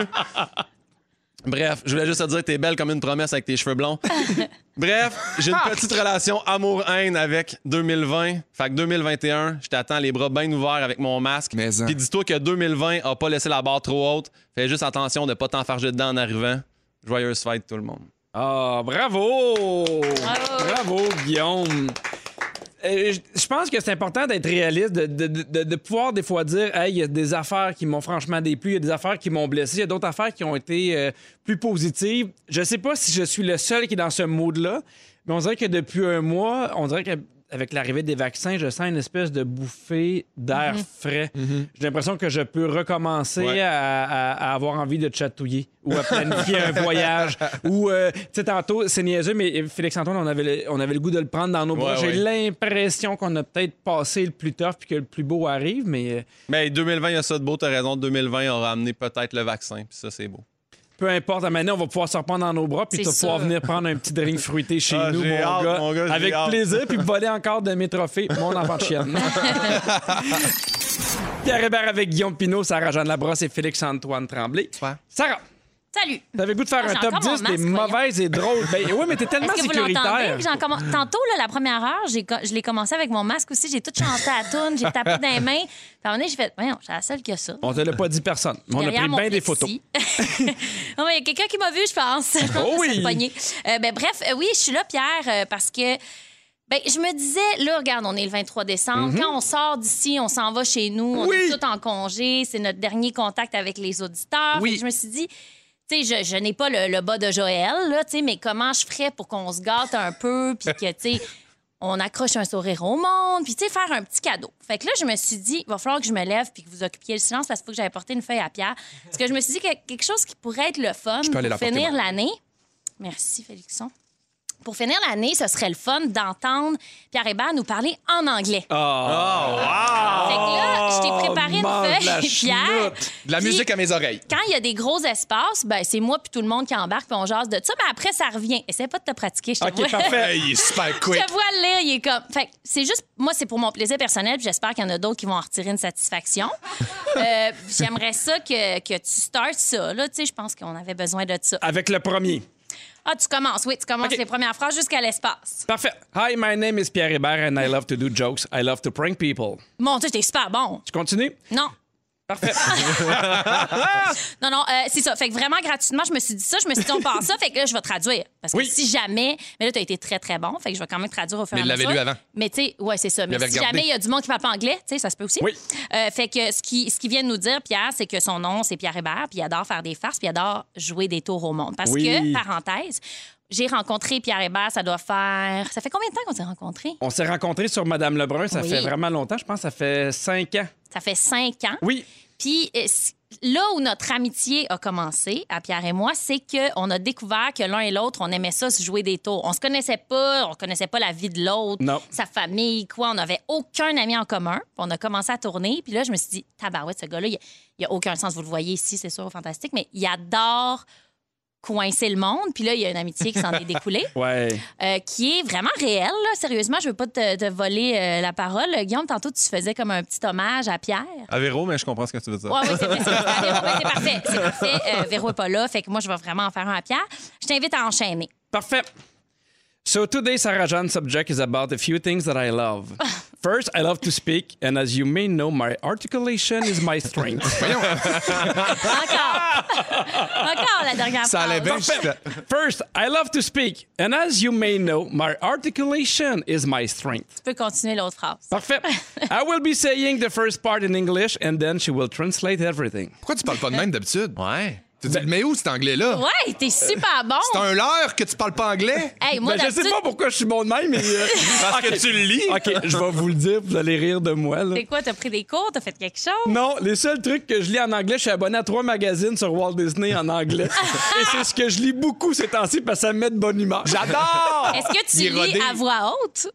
Bref, je voulais juste te dire que t'es belle comme une promesse avec tes cheveux blonds. <laughs> Bref, j'ai une petite relation amour-haine avec 2020. Fait que 2021, je t'attends les bras bien ouverts avec mon masque. Mais en. Puis dis-toi que 2020 a pas laissé la barre trop haute. Fais juste attention de pas t'enfarger dedans en arrivant. Joyeuse fête tout le monde. Ah, bravo! Bravo, Guillaume! Euh, je pense que c'est important d'être réaliste, de, pouvoir des fois dire Hey, il y a des affaires qui m'ont franchement déplu, il y a des affaires qui m'ont blessé, il y a d'autres affaires qui ont été euh, plus positives. Je sais pas si je suis le seul qui est dans ce mood-là, mais on dirait que depuis un mois, on dirait qu'avec l'arrivée des vaccins, je sens une espèce de bouffée d'air frais. J'ai l'impression que je peux recommencer Ouais. à, à- à avoir envie de chatouiller ou à planifier un voyage. <laughs> Ou, euh, tu sais, tantôt, c'est niaiseux, mais Félix-Antoine, on avait, le, on avait le goût de le prendre dans nos bras. Ouais, J'ai ouais. l'impression qu'on a peut-être passé le plus tough puis que le plus beau arrive, mais euh, Mais 2020, il y a ça de beau, t'as raison. 2020 aura amené peut-être le vaccin, puis ça, c'est beau. Peu importe. Maintenant, on va pouvoir se reprendre dans nos bras puis tu vas pouvoir venir prendre un petit drink fruité chez Ah, nous, mon, hâte, gars, mon gars, j'ai avec hâte. plaisir, puis voler encore de mes trophées, mon enfant de chienne. <laughs> Pierre Hébert avec Guillaume Pinot, Sarah-Jeanne Labrosse et Félix-Antoine Tremblay. Sarah, Salut. t'avais goût de faire Ah, un top encore mon 10 des masque, voyons. mauvaises et drôles. Ben oui, mais t'es tellement que vous sécuritaire. Comm- Tantôt, là, la première heure, j'ai je l'ai commencé avec mon masque aussi. J'ai tout chanté à la toune, j'ai tapé dans les mains. Puis à un moment donné, j'ai fait, voyons, j'ai la seule qui a ça. On te l'a pas dit personne. On a pris bien des photos. Non, <laughs> mais Il y a quelqu'un qui m'a vu, je pense. Je pense Oh oui. Euh, ben, bref, euh, oui, je suis là, Pierre, euh, parce que. Ben, je me disais, là, regarde, on est le 23 décembre. Quand on sort d'ici, on s'en va chez nous. On Mhm. Oui. est tous en congé. C'est notre dernier contact avec les auditeurs. Oui. Je me suis dit, tu sais, je, je n'ai pas le, le bas de Joël, là, tu sais, mais comment je ferais pour qu'on se gâte un peu, puis que, tu sais, on accroche un sourire au monde, puis, tu sais, faire un petit cadeau. Fait que là, je me suis dit, il va falloir que je me lève puis que vous occupiez le silence parce qu'il faut que j'aille porter une feuille à Pierre. Parce que je me suis dit que quelque chose qui pourrait être le fun pour finir l'année, Merci, Félixon. Pour finir l'année, ce serait le fun d'entendre Pierre Hébert nous parler en anglais. Ah, Fait que là, je t'ai préparé une feuille, la <laughs> Pierre. De la Puis, musique à mes oreilles. Quand il y a des gros espaces, ben, c'est moi puis tout le monde qui embarque puis on jase de ça, mais après, ça revient. Essaie pas de te pratiquer, je te OK, vois. parfait. <laughs> Il est super Je quick. te vois le lire, il est comme. Fait que c'est juste, moi, c'est pour mon plaisir personnel, puis j'espère qu'il y en a d'autres qui vont en retirer une satisfaction. <laughs> Euh, J'aimerais ça que, que tu startes ça, là. Tu sais, je pense qu'on avait besoin de ça. Avec le premier. Ah, tu commences, oui, tu commences les premières phrases jusqu'à l'espace. Parfait. Hi, my name is Pierre Hébert and I love to do jokes. I love to prank people. Mon Dieu, t'es super bon. Tu continues? Non. Parfait. <laughs> Non, non, euh, c'est ça. Fait que vraiment, gratuitement, je me suis dit ça. Je me suis dit, on passe ça. Fait que là, je vais traduire. Parce que Oui. si jamais. Mais là, tu as été très, très bon. Fait que je vais quand même traduire au fur et Mais à il mesure. l'avait lu avant. Mais tu sais, ouais, c'est ça. Mais si regardé. jamais il y a du monde qui parle pas anglais, tu sais, ça se peut aussi. Oui. Euh, fait que ce qui, ce qui vient de nous dire, Pierre, c'est que son nom, c'est Pierre Hébert, puis il adore faire des farces, puis il adore jouer des tours au monde. Parce Oui. que, parenthèse, j'ai rencontré Pierre Hébert, ça doit faire. Ça fait combien de temps qu'on s'est rencontrés? On s'est rencontrés sur Madame Lebrun, ça Oui. fait vraiment longtemps. Je pense que ça fait cinq ans. Ça fait cinq ans. Oui. Puis euh, là où notre amitié a commencé, à Pierre et moi, c'est qu'on a découvert que l'un et l'autre, on aimait ça se jouer des tours. On se connaissait pas, on connaissait pas la vie de l'autre, sa famille, quoi. On n'avait aucun ami en commun. Puis on a commencé à tourner. Puis là, je me suis dit, tabarouette, ce gars-là, il n'y a, aucun sens. Vous le voyez ici, c'est sûr, fantastique, mais il adore coincer le monde. Puis là, il y a une amitié qui s'en est découlée. <laughs> Ouais. euh, qui est vraiment réelle. là. Sérieusement, je veux pas te, te voler euh, la parole. Guillaume, tantôt, tu faisais comme un petit hommage à Pierre. À Véro, mais je comprends ce que tu veux dire. Oui, oui, c'est parfait. C'est parfait. Euh, Véro est pas là, fait que moi, je vais vraiment en faire un à Pierre. Je t'invite à enchaîner. Parfait. So today's Sarajan subject is about a few things that I love. <laughs> First, I love to speak, and as you may know, my articulation is my strength. Encore. Encore la dernière Ça allait phrase. bien First, I love to speak, and as you may know, my articulation is my strength. Tu peux continuer l'autre phrase. Parfait. <laughs> I will be saying the first part in English, and then she will translate everything. Pourquoi tu parles pas de même d'habitude? Ouais. Tu dis, mais où cet anglais-là? Ouais, t'es super bon. C'est un leurre que tu parles pas anglais? Hey, moi, Ben, je sais d'habitude, pas pourquoi je suis bon de même, mais. euh, <laughs> Parce que tu le lis. OK, je vais vous le dire, vous allez rire de moi. Là. c'est quoi? T'as pris des cours? T'as fait quelque chose? Non, les seuls trucs que je lis en anglais, je suis abonné à trois magazines sur Walt Disney en anglais. <laughs> Et c'est ce que je lis beaucoup ces temps-ci parce que ça me met de bonne humeur. J'adore! Est-ce que tu Il est lis rodé. à voix haute?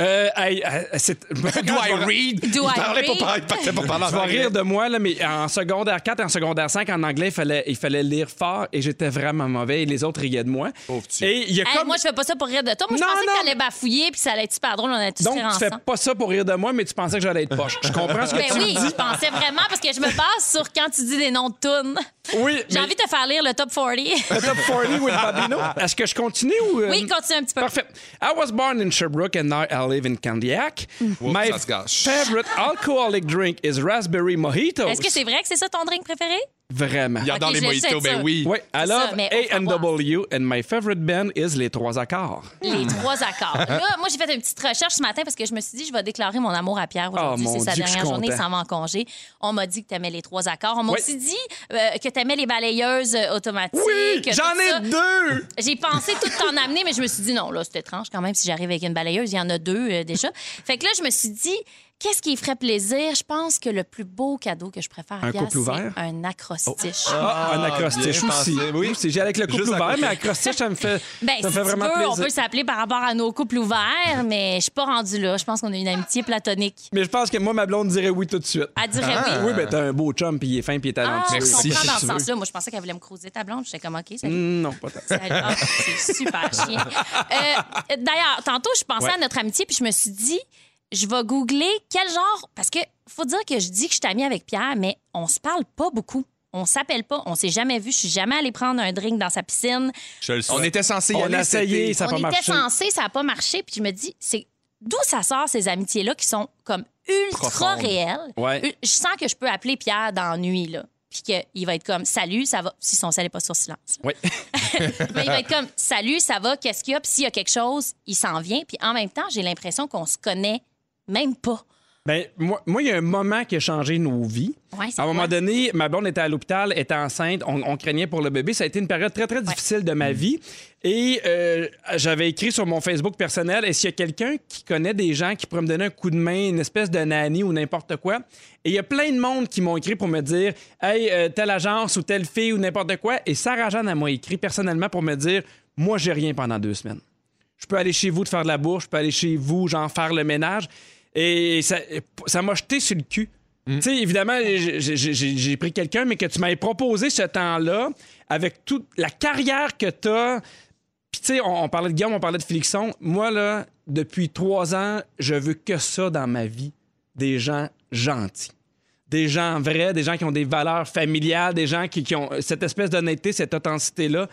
Euh, hey, euh, c'est... <laughs> Do I read? Do Il I parlait read? pas il pas parler Tu vas rire de moi, là, mais en secondaire 4 et en secondaire 5, en anglais, il fallait, il fallait lire fort et j'étais vraiment mauvais et les autres riaient de moi. Pauvre. Et il y a Hey, comme... Moi, je fais pas ça pour rire de toi. Moi, je Non, pensais non. que t'allais bafouiller puis ça allait être super drôle. On allait tous Donc, rire tu fais ensemble. pas ça pour rire de moi, mais tu pensais que j'allais être poche. Je comprends ce que Ben tu oui, dis. je pensais vraiment parce que je me base sur quand tu dis des noms de tunes. Oui, J'ai mais envie de te faire lire le top 40. <laughs> le top 40 with Babino. Est-ce que je continue ou... euh, Oui, continue un petit peu. Parfait. I was born in Sherbrooke and now I live in Candiac. My favorite alcoholic drink is raspberry mojitos. Est-ce que c'est vrai que c'est ça ton drink préféré? Vraiment. Il adore Ok, les mojitos, ben ça. oui. Oui, I love ça, A&W and my favorite band is Les Trois Accords. Les trois accords. <laughs> Là, moi, j'ai fait une petite recherche ce matin parce que je me suis dit, je vais déclarer mon amour à Pierre aujourd'hui. Oh, c'est sa Dieu, dernière journée, il s'en va en congé. On m'a dit que tu aimais les trois accords. On m'a Oui. aussi dit euh, que tu aimais les balayeuses euh, automatiques. Oui, j'en ai deux! J'ai pensé tout t'en amener, mais je me suis dit non, là, c'est étrange quand même si j'arrive avec une balayeuse. Il y en a deux euh, déjà. Fait que là, je me suis dit, qu'est-ce qui ferait plaisir? Je pense que le plus beau cadeau que je préfère à Un Pierre, couple ouvert? c'est un acrostiche. Ah, un acrostiche bien aussi. pensé, oui. J'ai avec le couple Juste ouvert, mais acrostiche, ça me fait, <laughs> Ben, ça me si fait tu vraiment veux, plaisir. on peut s'appeler par rapport à nos couples ouverts, mais je suis pas rendue là. Je pense qu'on a une amitié platonique. Mais je pense que moi, ma blonde dirait oui tout de suite. Elle dirait oui. Oui, ben t'as un beau chum, puis il est fin, puis il est Ah, talentueux. je comprends dans ce sens-là. Moi, je pensais qu'elle voulait me croiser ta blonde. J'étais comme, OK, salut. Mm, Non, pas tant. Salut. Ah, c'est super chien. <laughs> Euh, D'ailleurs, tantôt, je pensais Ouais. à notre amitié, puis je me suis dit, je vais googler quel genre. Parce que faut dire que je dis que je suis amie avec Pierre, mais on se parle pas beaucoup. On s'appelle pas, on s'est jamais vu. Je suis jamais allée prendre un drink dans sa piscine. Je le sais. On était censé y On aller a cet essayé, été. ça n'a on pas était marché. censé, ça n'a pas marché. Puis je me dis, c'est d'où ça sort ces amitiés-là qui sont comme ultra réelles? Ouais. Je sens que je peux appeler Pierre dans la nuit, là. Puis qu'il va être comme Salut, ça va. Si son sel n'est pas sur silence. Oui. <laughs> Mais il va être comme <laughs> Salut, ça va, qu'est-ce qu'il y a? Puis s'il y a quelque chose, il s'en vient. Puis en même temps, j'ai l'impression qu'on se connaît même pas. Ben, moi, moi, il y a un moment qui a changé nos vies. Ouais, c'est à un moment donné, ma blonde était à l'hôpital, était enceinte, on, on craignait pour le bébé. Ça a été une période très, très difficile de ma vie. Et euh, j'avais écrit sur mon Facebook personnel est-ce qu'il y a quelqu'un qui connaît des gens qui pourraient me donner un coup de main, une espèce de nanny ou n'importe quoi? Et il y a plein de monde qui m'ont écrit pour me dire hey, euh, telle agence ou telle fille ou n'importe quoi. Et Sarah Jeanne, m'a écrit personnellement pour me dire Moi, j'ai rien pendant deux semaines. Je peux aller chez vous te faire de la bourse, je peux aller chez vous, genre, faire le ménage. Et ça ça m'a jeté sur le cul. Mm. Tu sais, évidemment, j'ai- pris quelqu'un, mais que tu m'avais proposé ce temps-là, avec toute la carrière que tu as. Puis, tu sais, on, on parlait de Guillaume, on parlait de Félixon. Moi, là, depuis trois ans, je veux que ça dans ma vie. Des gens gentils. Des gens vrais, des gens qui ont des valeurs familiales, des gens qui, qui ont cette espèce d'honnêteté, cette authenticité-là.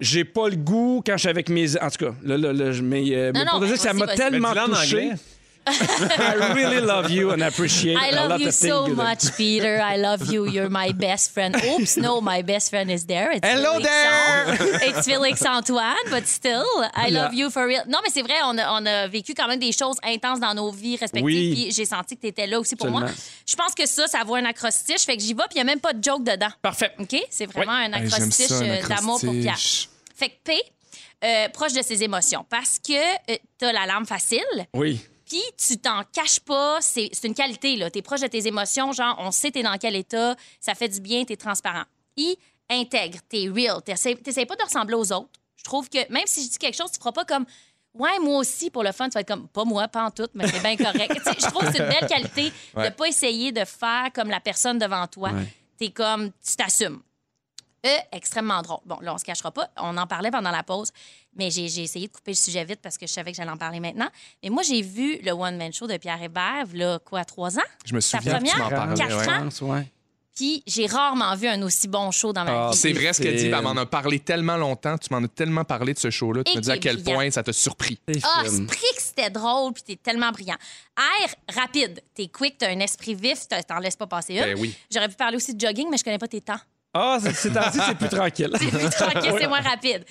J'ai pas le goût quand je suis avec mes. En tout cas, là, là, là, je- mais, euh, mais non, pour te mais dire, ça vas-y, m'a tellement touché. I really love you and appreciate I a love lot you of so much, Peter. I love you. You're my best friend. Oops, no, my best friend is there. It's Hello Félix It's Félix Antoine, but still, I love you for real. Non, mais c'est vrai, on a, on a vécu quand même des choses intenses dans nos vies respectives. Oui. Puis j'ai senti que tu étais là aussi pour moi. Je pense que ça, ça vaut un acrostiche. Fait que j'y vais, puis il n'y a même pas de joke dedans. Parfait. OK? C'est vraiment un acrostiche euh, d'amour pour Pierre. Fait que P, euh, proche de ses émotions. Parce que euh, t'as la larme facile, Oui. Puis tu t'en caches pas. C'est une qualité, là. T'es proche de tes émotions, genre, on sait t'es dans quel état, ça fait du bien, t'es transparent. I, intègre, t'es real. T'essayes t'essayes pas de ressembler aux autres. Je trouve que même si je dis quelque chose, tu feras pas comme. Ouais, moi aussi, pour le fun, tu vas être comme, pas moi, pas en tout, mais c'est bien correct. <laughs> Tu je trouve que c'est une belle qualité de pas essayer de faire comme la personne devant toi. T'es comme, tu t'assumes. E, extrêmement drôle. Bon, là, on se cachera pas. On en parlait pendant la pause, mais j'ai j'ai essayé de couper le sujet vite parce que je savais que j'allais en parler maintenant. Mais moi, j'ai vu le one-man show de Pierre Hébert, là, quoi, trois ans? Je me souviens que tu première? m'en parlais. Quatre ouais. ans? ouais. Puis j'ai rarement vu un aussi bon show dans ma Ah, vie. C'est vrai ce qu'elle dit, C'est- elle m'en a parlé tellement longtemps, tu m'en as tellement parlé de ce show-là, tu me dis à quel brillant. point ça t'a surpris. C'est Ah, que c'était drôle, puis t'es tellement brillant. R, rapide. T'es quick, t'as un esprit vif, t'en laisses pas passer une. Ben oui. J'aurais pu parler aussi de jogging, mais je connais pas tes temps. Ah, c'est c'est ainsi, c'est plus tranquille. C'est plus tranquille, c'est moins rapide.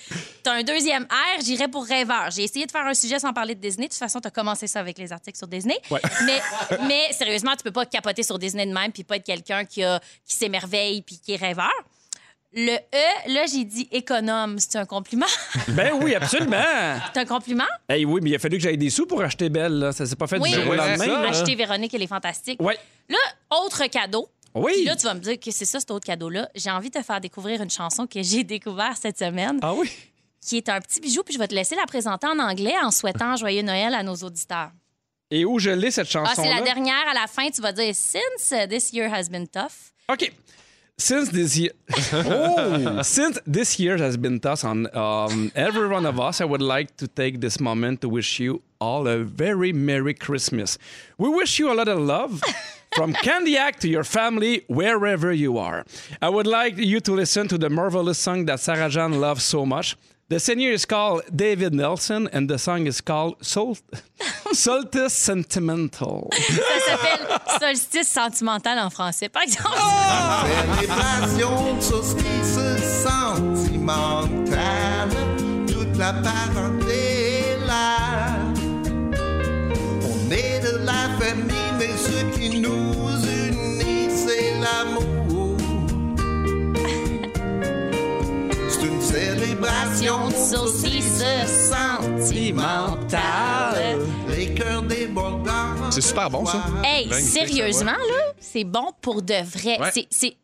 T'as un deuxième R, j'irais pour rêveur. J'ai essayé de faire un sujet sans parler de Disney. De toute façon, t'as commencé ça avec les articles sur Disney. Ouais. Mais, mais sérieusement, tu peux pas capoter sur Disney de même puis pas être quelqu'un qui, a- qui s'émerveille puis qui est rêveur. Le E, là, j'ai dit économe. C'est un compliment? ben oui, absolument. C'est un compliment? Hey, oui, mais il a fallu que j'aille des sous pour acheter Belle. Là. Ça s'est pas fait Oui, du jour au lendemain. Acheter Véronique, elle est fantastique. Ouais. Là, autre cadeau. Oui. Puis là, tu vas me dire que c'est ça, cet autre cadeau-là. J'ai envie de te faire découvrir une chanson que j'ai <laughs> découverte cette semaine, Ah oui? qui est un petit bijou, puis je vais te laisser la présenter en anglais en souhaitant <laughs> Joyeux Noël à nos auditeurs. Et où je l'ai, cette Ah, chanson-là? c'est la dernière à la fin, tu vas dire Since this year has been tough. OK. Since this year, <laughs> oh, since this year has been tough on um, every one of us, I would like to take this moment to wish you all a very merry Christmas. We wish you a lot of love. From Candiac to your family, wherever you are. I would like you to listen to the marvelous song that Sarah Jeanne loves so much. The singer is called David Nelson, and the song is called Sol- <laughs> Solstice Sentimental. Ça s'appelle Solstice sentimental en français, par exemple. Célébration de solstice sentimentale, toute la parenté est là. Est de la famille, mais ce qui nous unit, c'est l'amour. <laughs> C'est une célébration de solstice sentimental, les cœurs débordants. C'est super bon, ça. Hey, sérieusement, là, c'est bon pour de vrai. Ouais. C'est.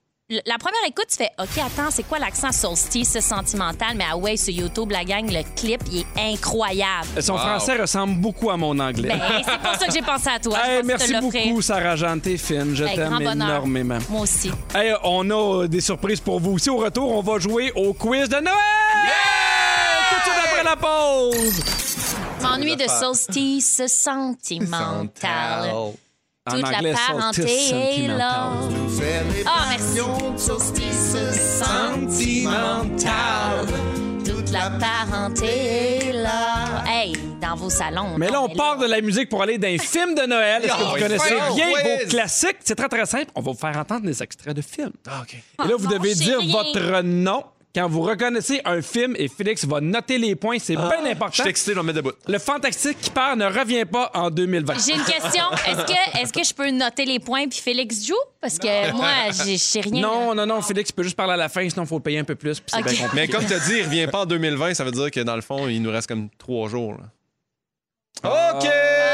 La première écoute, tu fais OK, attends, c'est quoi l'accent solstice sentimental? Mais ah ouais, sur YouTube, la gang, le clip, il est incroyable. Son français ressemble beaucoup à mon anglais. Ben, c'est pour ça que j'ai pensé à toi. Hey, merci beaucoup, Sarah Jeanne. T'es fine. Je grand t'aime bonheur. énormément. Moi aussi. Hey, on a euh, des surprises pour vous aussi. Au retour, on va jouer au quiz de Noël! Tout de suite après la pause! M'ennuie de solstice sentimental. En Toute anglais, la parenté est là. sentimental. Ah, merci. Célébration de solstice sentimental. Toute la parenté est là. Hey, dans vos salons. Mais là, on part de la musique pour aller dans les films de Noël. Est-ce que vous Oh, connaissez bien vos classiques? C'est très, très simple. On va vous faire entendre des extraits de films. Ah, OK. Et là, vous non, devez dire votre nom quand vous reconnaissez un film et Félix va noter les points. C'est bien Je important. suis excité, je vais me mettre debout. Le fantastique qui perd ne revient pas en 2020. J'ai une question. Est-ce que, est que je peux noter les points puis Félix joue? Parce que moi, j'ai- je sais rien. Non, non, non, Félix peut juste parler à la fin, sinon il faut le payer un peu plus. puis bien. Mais comme tu as dit, il revient pas en 2020, ça veut dire que dans le fond, il nous reste comme trois jours. là. OK!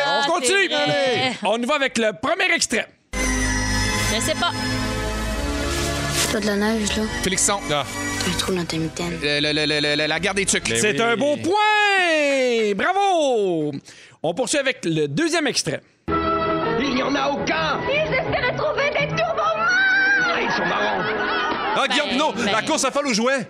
Ah, On continue! vrai. On y va avec le premier extrait. Je sais pas. C'est pas de la neige, là. Félixon. Ah, Le trou dans ta mitaine. Le- le- le- le- le- la guerre des tucs. C'est oui. un beau point! Bravo! On poursuit avec le deuxième extrait. Il n'y en a aucun Ils espéraient trouver des turbomans Ils sont marrants Ah, Guillaume Pinot, ben- la course à folle aux jouets.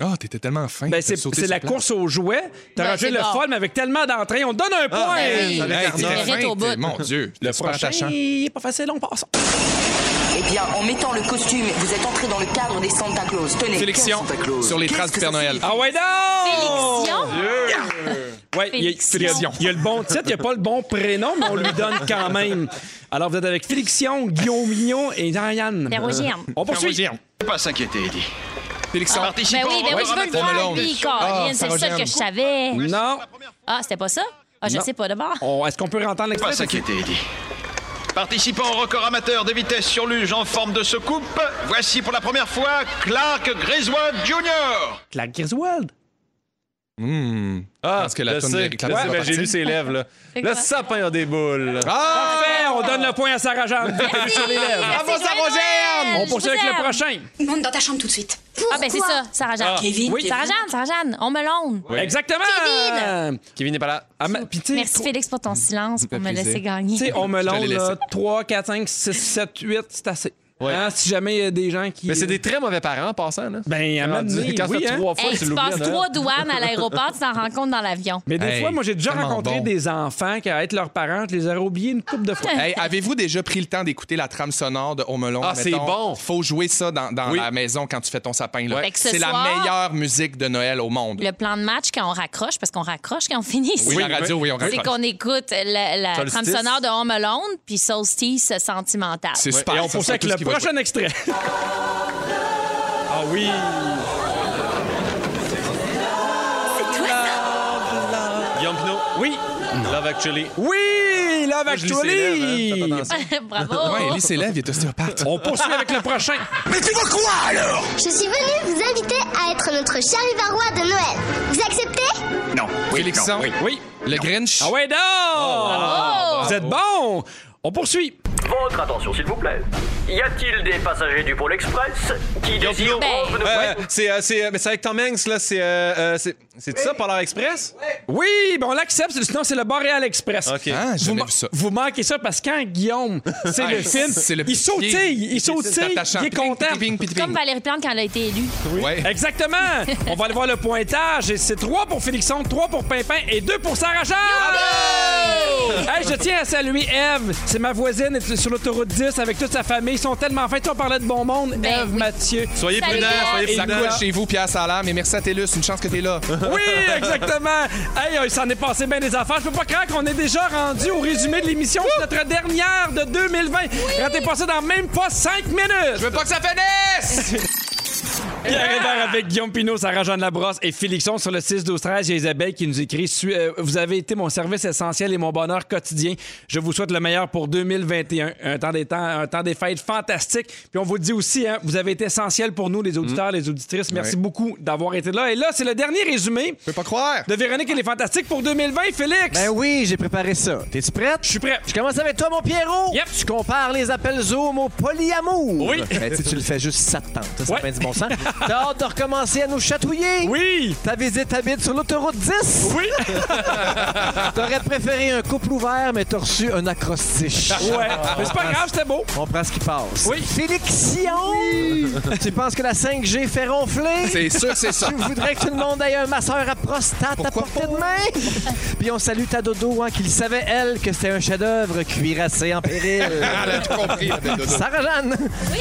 Oh, t'étais tellement fin. Ben, c'est la course aux jouets. T'as Ben, rajouté c'est le bon. mais avec tellement d'entrain, on te donne un point! ben oui. Avec Hey, au bout. t'es- Mon Dieu. Le prochain, il est pas facile, on passe. Eh bien, en mettant le costume, vous êtes entré dans le cadre des Santa Claus. Tenez, Sélection quel Santa Claus sur les traces du Père Noël. Ah ouais, non! Félixion? Ouais, il y, a, Félixion. il y a le bon titre, il n'y a pas le bon prénom, mais on lui donne quand même. Alors, vous êtes avec Félixion, Guillaume Mignon et. Pérogien. On poursuit. Pas s'inquiéter, Eddie. Félixon. Ben oui, ben oui, je veux le voir, lui, Ah, Colin. C'est ça que je savais. Non. Ah, c'était pas ça? Ah, je Non. sais pas d'abord. Est-ce qu'on peut entendre Pas l'extrait? s'inquiéter, Eddie. Participant au record amateur de vitesse sur luge en forme de secoupe, voici pour la première fois Clark Griswold Jr. Clark Griswold? Hmm. Ah, pense que la toune va ben, j'ai partir. vu ses lèvres, là. <laughs> C'est Le sapin a des boules. Ah! Parfait, on donne le point à Sarah Jeanne. Merci, sur les lèvres. merci, Bravo, Sarah Jeanne. On poursuit avec le prochain. Monte dans ta chambre tout de suite. Ah, ben c'est ça, Sarah Jeanne. Kevin, Oui. Sarah Jeanne, Sarah Jeanne, on me l'onde. Oui. Exactement. Kevin. Kevin n'est pas là. Ah, mais- puis tu sais, Merci, Félix, pour ton silence, pour me plaisir. laisser gagner. Tu sais, on me Je te l'onde, l'ai là, laissé. 3, 4, 5, 6, 7, 8, c'est assez. Ouais. Hein, si jamais il y a des gens qui. Mais c'est des très mauvais parents en passant, là. Ben, à donné, Quand oui, ça fait hein. trois fois, Hey, tu tu passes trois douanes à l'aéroport, tu t'en compte dans l'avion. Mais des Hey, fois, moi, j'ai déjà rencontré bon. des enfants qui, à être leurs parents, je les aurais oubliés une couple de fois. Hey, avez-vous déjà pris le temps d'écouter la trame sonore de Home Alone? Ah, c'est bon. Faut jouer ça dans, dans Oui. la maison quand tu fais ton sapin. là. Que ce C'est la soir- meilleure musique de Noël au monde. Le plan de match quand on raccroche, parce qu'on raccroche quand on finit ici. Oui, la radio, oui, on C'est raccroche. qu'on écoute la, trame sonore de Home Alone puis Solstice sentimental. C'est super. Et on poursuit c'est avec le prochain extrait. Ah oui! Guillaume Pinot. Oui! Love Actually? Oui! Love Moi, ses lèvres, hein. Actually! attention. <laughs> Bravo! Ouais, Ellie s'élève, il est ostéopathe. On poursuit avec le prochain. Mais tu veux quoi alors? Je suis venue vous inviter à être notre charivarois de Noël. Vous acceptez? Non. Oui, Félixon. non, oui. Oui. Le Grinch. Ah ouais, non! Oh! Vous êtes bon! On poursuit. Votre attention, s'il vous plaît. Y a-t-il des passagers du Pôle Express qui désirent revenir- Euh, C'est euh, c'est, euh, mais c'est avec Tom Hanks, là. C'est euh, c'est- c'est ça, Polar Express? Oui, ben on l'accepte, sinon c'est le Boréal Express. OK. Ah, j'ai Vous, jamais ma- vu ça. vous manquez ça parce que quand Guillaume, c'est Ouais, le film, c'est le il petit sautille, il sautille, il est content. ping, ping, ping, Comme. Valérie Plante quand elle a été élue. Ouais. Exactement. On va aller voir le pointage. Et c'est 3 pour Félixon, 3 pour Pimpin et 2 pour Sarah Jeanne. Hey, je tiens à saluer Eve. C'est ma voisine, elle est sur l'autoroute 10 avec toute sa famille. Ils sont tellement fins. Tu on parlait de bon monde. Ben Eve, oui. Mathieu. Soyez prudents, soyez Ça prudents. coule chez vous, Pierre Salam. Mais merci à Télus. Une chance que t'es là. <laughs> Oui, exactement. Hey, il s'en est passé bien des affaires. Je peux pas croire qu'on est déjà rendu au résumé de l'émission. C'est notre dernière de 2020. Ratez pas ça dans même pas 5 minutes. Je veux pas que ça finisse! <laughs> Pierre Hébert avec Guillaume Pinot, Sarah-Jeanne Labrosse et Félixon sur le 6-12-13. Il y a Isabelle qui nous écrit euh, Vous avez été mon service essentiel et mon bonheur quotidien. Je vous souhaite le meilleur pour 2021. Un temps des, temps, un temps des fêtes fantastique. Puis on vous le dit aussi, hein, vous avez été essentiel pour nous, les auditeurs, les auditrices. Merci Ouais. beaucoup d'avoir été là. Et là, c'est le dernier résumé Je peux pas croire. de Véronique et les Fantastiques pour 2020. Félix! Ben oui, j'ai préparé ça. T'es-tu prête? Je suis prêt. Je commence avec toi, mon Pierrot. Yep. Tu compares les appels Zoom au polyamour. Oui. Ben, tu tu le fais juste ça te tente. Ça, ça Ouais. fait du bon sens. <laughs> T'as hâte de recommencer à nous chatouiller? Oui! Ta visite habite sur l'autoroute 10? Oui! <laughs> T'aurais préféré un couple ouvert, mais t'as reçu un acrostiche. Ouais. Mais c'est pas grave, c'était beau. On prend ce qui passe. Oui. Félixion! Tu penses que la 5G fait ronfler? C'est sûr, c'est ça. Tu voudrais que tout le monde ait un masseur à prostate à portée de main? Puis on salue ta dodo, hein, qu'il savait, elle, que c'était un chef-d'œuvre cuirassé en péril. Elle a tout compris. la belle dodo. Sarah-Jeanne,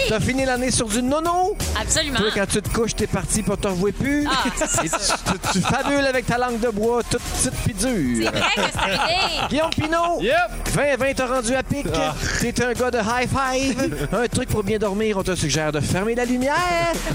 t'as fini l'année sur du nono? Absolument. Toi, quand tu te couches, t'es parti pour te revoir plus. Ah, <laughs> Et tu, tu- tu fabules avec ta langue de bois toute petite pis dure. Guillaume Pinot, 20-20 t'as rendu à pic. T'es un gars de high five. <laughs> Un truc pour bien dormir, on te suggère de fermer la lumière.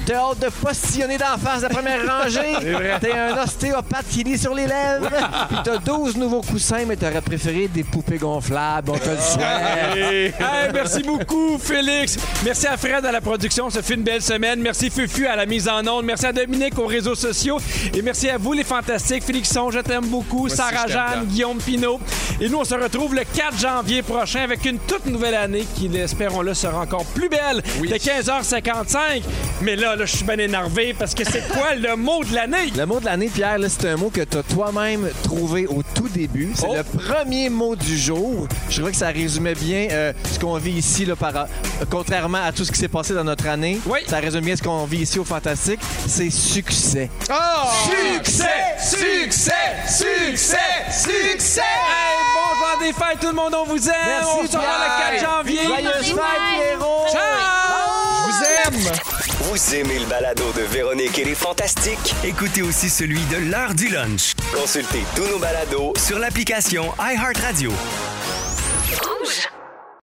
T'as hâte de postillonner d'en face de la première rangée. <laughs> T'es un ostéopathe qui lit sur les lèvres. Puis t'as 12 nouveaux coussins, mais t'aurais préféré des poupées gonflables. On te le souhaite. Hey, merci beaucoup, Félix. Merci à Fred à la production. Ça fait une belle semaine. Merci, Fufu, à à la mise en onde. Merci à Dominique aux réseaux sociaux. Et merci à vous, les fantastiques. Félixon, je t'aime beaucoup. Sarah Jeanne. Guillaume Pinot. Et nous, on se retrouve le 4 janvier prochain avec une toute nouvelle année qui, espérons-le, sera encore plus belle de 15h55. Mais là, là je suis bien énervé parce que c'est quoi le mot de l'année? Le mot de l'année, Pierre, c'est un mot que tu as toi-même trouvé au tout début. C'est Oh. le premier mot du jour. Je trouvais que ça résumait bien euh, ce qu'on vit ici, là, par, euh, contrairement à tout ce qui s'est passé dans notre année. Oui. Ça résume bien ce qu'on vit ici Fantastique. C'est succès. Succès! Succès! Succès! Succès! Hey, bon des fêtes, tout le monde, on vous aime! on se revoit le 4 janvier! Joyeuses fêtes, Pierrot! Ciao! Je vous aime! Vous aimez le balado de Véronique et les Fantastiques? Écoutez aussi celui de l'heure du lunch Consultez tous nos balados sur l'application iHeartRadio. Rouge.